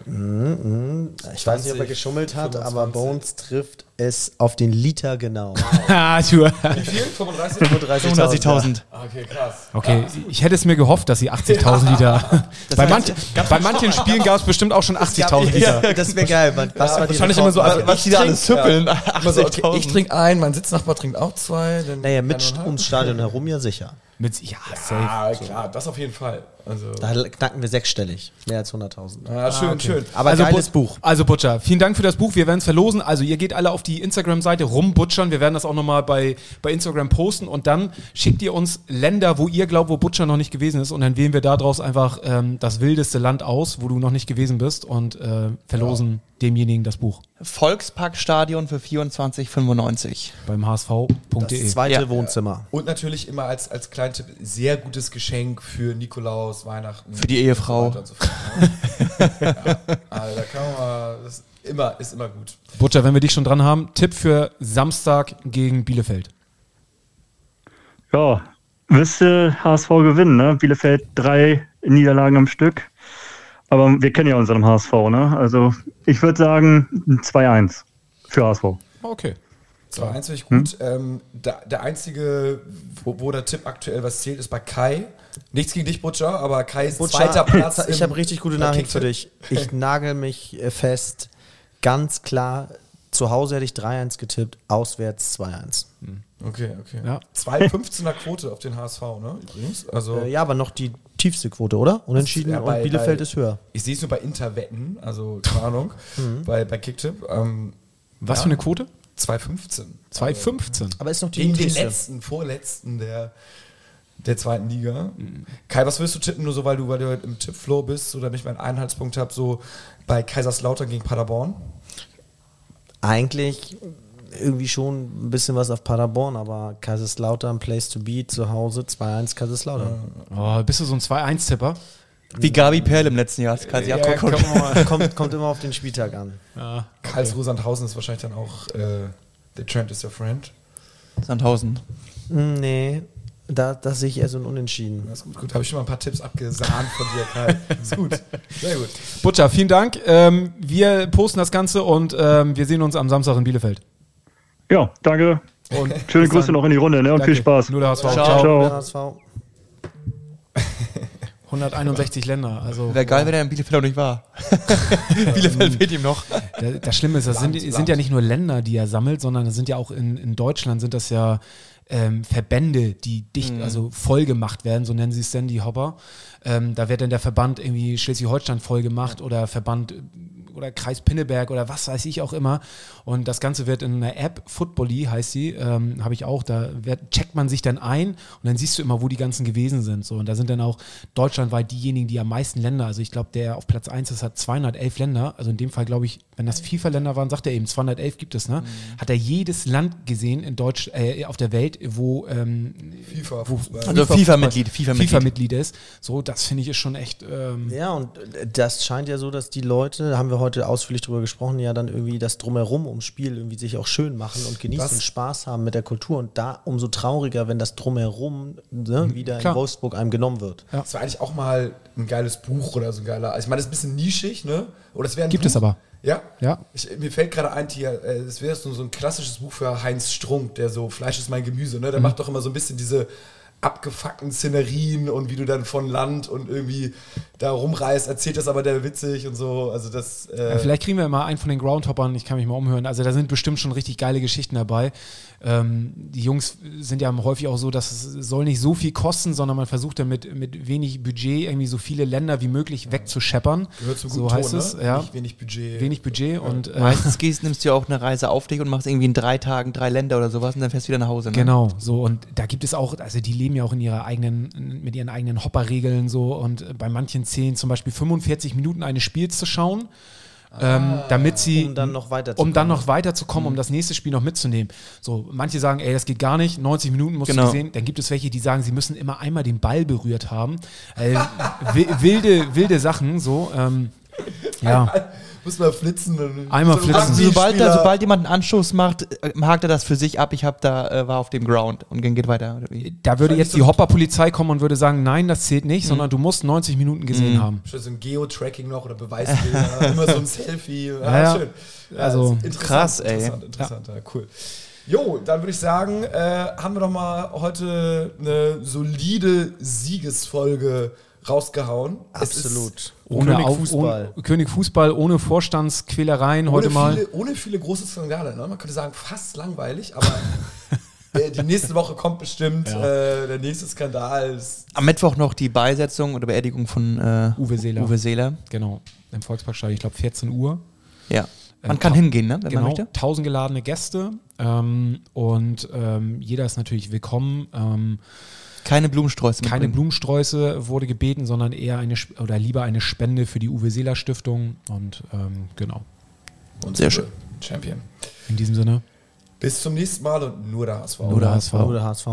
Ich weiß nicht, ob er 20, geschummelt hat, aber 25. Bones trifft es auf den Liter genau. [laughs] Ah, du- Wie viel? 35? 35.000. Ah, okay, krass. Okay, ich hätte es mir gehofft, dass sie 80.000 Liter. [laughs] bei, manch, bei manchen [laughs] Spielen gab es bestimmt auch schon 80.000 Liter. das wäre geil. Man, was war die wahrscheinlich immer so, also was ich die da trink- alles züppeln. Ja. So, okay, 80.000. ich trinke ein, mein Sitznachbar trinkt auch zwei. Dann Naja, mit ums Stadion herum ja sicher. Mit, ja, safe. Ja, klar, das auf jeden Fall. Also, Da knacken wir sechsstellig. Mehr als 100.000. ja, schön, schön. Aber also geiles Bu- Buch. Also Butcher, vielen Dank für das Buch. Wir werden es verlosen. Also ihr geht alle auf die Instagram-Seite rumbutchern. Wir werden das auch nochmal bei, bei Instagram posten und dann schickt ihr uns Länder, wo ihr glaubt, wo Butcher noch nicht gewesen ist und dann wählen wir daraus einfach ähm, das wildeste Land aus, wo du noch nicht gewesen bist und äh, verlosen demjenigen das Buch Volksparkstadion für 24,95. beim Das hsv.de. zweite Ja. Wohnzimmer. Und natürlich immer als, als Kleintipp, sehr gutes Geschenk für Nikolaus, Weihnachten. Für die Ehefrau. Und so weiter und so fort, ne? [laughs] ja. Also da kann man mal, das ist immer, ist immer gut. Butcher, wenn wir dich schon dran haben, Tipp für Samstag gegen Bielefeld. Ja, müsste HSV gewinnen, ne? Bielefeld drei Niederlagen am Stück. Aber wir kennen ja unseren HSV, ne? Also ich würde sagen 2-1 für HSV. Okay. So, eins finde ich gut. Ähm, der, der einzige, wo, wo der Tipp aktuell was zählt, ist bei Kai. Nichts gegen dich, Butcher, aber Kai ist Butcher, zweiter [laughs] Platz. Ich habe richtig gute bei Nachrichten für dich. Ich [laughs] nagel mich äh, fest. Ganz klar, zu Hause hätte ich 3-1 getippt, auswärts 2-1. Okay, okay. Ja. 2,15er Quote auf den HSV, ne? Übrigens. Also, Äh, ja, aber noch die tiefste Quote, oder? Unentschieden ja, bei- und Bielefeld bei- ist höher. ich sehe es nur bei Interwetten, also keine Ahnung, [laughs] bei, bei Kicktipp. Ähm, Was Ja. für eine Quote? 2,15. 2,15. Aber ist noch die Gegen den letzten, vorletzten der, der zweiten Liga. Kai, was willst du tippen, nur so, weil du, weil du im Tippflow bist oder ich meinen Einheitspunkt habe, so bei Kaiserslautern gegen Paderborn? Eigentlich irgendwie schon ein bisschen was auf Paderborn, aber Kaiserslautern, Place to be, zu Hause 2-1 Kaiserslautern. Oh, bist du so ein 2-1-Tipper? Wie Gabi Perl im letzten Jahr. Das sie abgucken. kommt, kommt immer auf den Spieltag an. Ja. Karlsruhe Sandhausen ist wahrscheinlich dann auch äh, The Trend is your friend. Sandhausen. Hm, Nee, da, da sehe ich eher so ein Unentschieden. Das ist gut, gut. Habe ich schon mal ein paar Tipps abgesahnt von dir, Kai. [laughs] ist gut. Sehr gut. Butcher, vielen Dank. Ähm, wir posten das Ganze und ähm, wir sehen uns am Samstag in Bielefeld. Ja, danke. Und [laughs] Schöne Grüße noch in die Runde ne? und Danke. viel Spaß. Nur der HSV. Ciao. Ciao. Ciao. Der HSV. 161 Länder. Also Wäre geil, wenn er in Bielefeld noch nicht war. [laughs] Bielefeld fehlt ihm noch. Da- Das Schlimme ist, das sind, Land, sind ja Land. nicht nur Länder, die er sammelt, sondern das sind ja auch in, in Deutschland sind das ja ähm, Verbände, die dicht, also voll gemacht werden, so nennen sie es die Hopper. Ähm, da wird dann der Verband irgendwie Schleswig-Holstein voll gemacht oder Verband äh, oder Kreis Pinneberg oder was weiß ich auch immer. Und das Ganze wird in einer App, Footbally heißt sie, ähm, habe ich auch, da wird, checkt man sich dann ein und dann siehst du immer, wo die ganzen gewesen sind. So. Und da sind dann auch deutschlandweit diejenigen, die am meisten Länder, also ich glaube, der auf Platz 1 ist, hat 211 Länder. Also in dem Fall, glaube ich, wenn das FIFA-Länder waren, sagt er eben, 211 gibt es, ne? Hat er jedes Land gesehen in Deutsch, äh, auf der Welt, wo, ähm, FIFA, wo. Also FIFA-Mitglied, FIFA-Mitglied. FIFA-Mitglied ist. So, das finde ich ist schon echt. Ähm, Ja, und das scheint ja so, dass die Leute, da haben wir heute ausführlich drüber gesprochen, ja dann irgendwie das Drumherum ums Spiel irgendwie sich auch schön machen und genießen Das- und Spaß haben mit der Kultur. Und da umso trauriger, wenn das Drumherum ne, wieder klar. in Wolfsburg einem genommen wird. Das wäre eigentlich auch mal ein geiles Buch oder so ein geiler. Also ich meine, das ist ein bisschen nischig, ne? Oder es wäre ein Gibt Buch, es aber. Ja? Ja. Ich, mir fällt gerade ein, hier, äh, es wäre so, so ein klassisches Buch für Heinz Strunk, der so Fleisch ist mein Gemüse, ne? Der macht doch immer so ein bisschen diese abgefuckten Szenerien und wie du dann von Land und irgendwie da rumreist, erzählt das aber der witzig und so. Also das. Äh, Ja, vielleicht kriegen wir mal einen von den Groundhoppern, ich kann mich mal umhören. Also da sind bestimmt schon richtig geile Geschichten dabei. Ähm, die Jungs sind ja häufig auch so, dass es soll nicht so viel kosten, sondern man versucht dann mit, mit wenig Budget irgendwie so viele Länder wie möglich wegzuscheppern. gehört zum so guten heißt Ton, es, ne? ja. Nicht wenig Budget. Wenig Budget und äh, Meistens gehst, nimmst du ja auch eine Reise auf dich und machst irgendwie in drei Tagen drei Länder oder sowas und dann fährst du wieder nach Hause. Ne? Genau, so und da gibt es auch, also die leben ja auch in ihrer eigenen, mit ihren eigenen Hopperregeln so und äh, bei manchen zählen zum Beispiel 45 Minuten eines Spiels zu schauen ähm, damit sie Um dann noch weiter um dann noch weiterzukommen, um das nächste Spiel noch mitzunehmen. So, manche sagen, ey, das geht gar nicht, 90 Minuten musst Genau. du gesehen. Dann gibt es welche, die sagen, sie müssen immer einmal den Ball berührt haben. Äh, wi- [laughs] wilde, wilde Sachen, so. Ähm, [laughs] ja, Muss mal flitzen. und- Einmal so flitzen. Sobald, da, sobald jemand einen Anstoß macht, äh, hakt er das für sich ab. Ich hab da, äh, war auf dem Ground und dann geht weiter. Da würde jetzt die Hopper-Polizei kommen und würde sagen, nein, das zählt nicht, Mhm. sondern du musst 90 Minuten gesehen haben. Schon so ein Geo-Tracking noch oder Beweisbilder, [laughs] immer so ein Selfie. Ja, Ja, ja. schön. Ja, Also, interessant, krass, ey. Interessant, interessant, ja. cool. Jo, dann würde ich sagen, äh, haben wir doch mal heute eine solide Siegesfolge rausgehauen. Absolut. Ohne König Auf- Fußball. Ohne, König Fußball, ohne Vorstandsquälereien heute ohne mal. Viele, ohne viele große Skandale. Ne? Man könnte sagen, fast langweilig, aber [laughs] äh, die nächste Woche kommt bestimmt äh, der nächste Skandal. Am Mittwoch noch die Beisetzung oder Beerdigung von äh, Uwe Seeler. Uwe Seeler. Genau, im Volksparkstadion, ich glaube 14 Uhr. Ja. Man Äh, kann hingehen, ne? wenn man Genau, möchte. 1000 geladene Gäste ähm, und ähm, jeder ist natürlich willkommen. Ähm, Keine Blumensträuße keine mitbringen. Blumensträuße wurde gebeten, sondern eher eine oder lieber eine Spende für die Uwe Seeler Stiftung und ähm, genau. und Sehr schön. Champion. In diesem Sinne, Bis zum nächsten Mal und nur der HSV. nur der HSV. Oder HSV.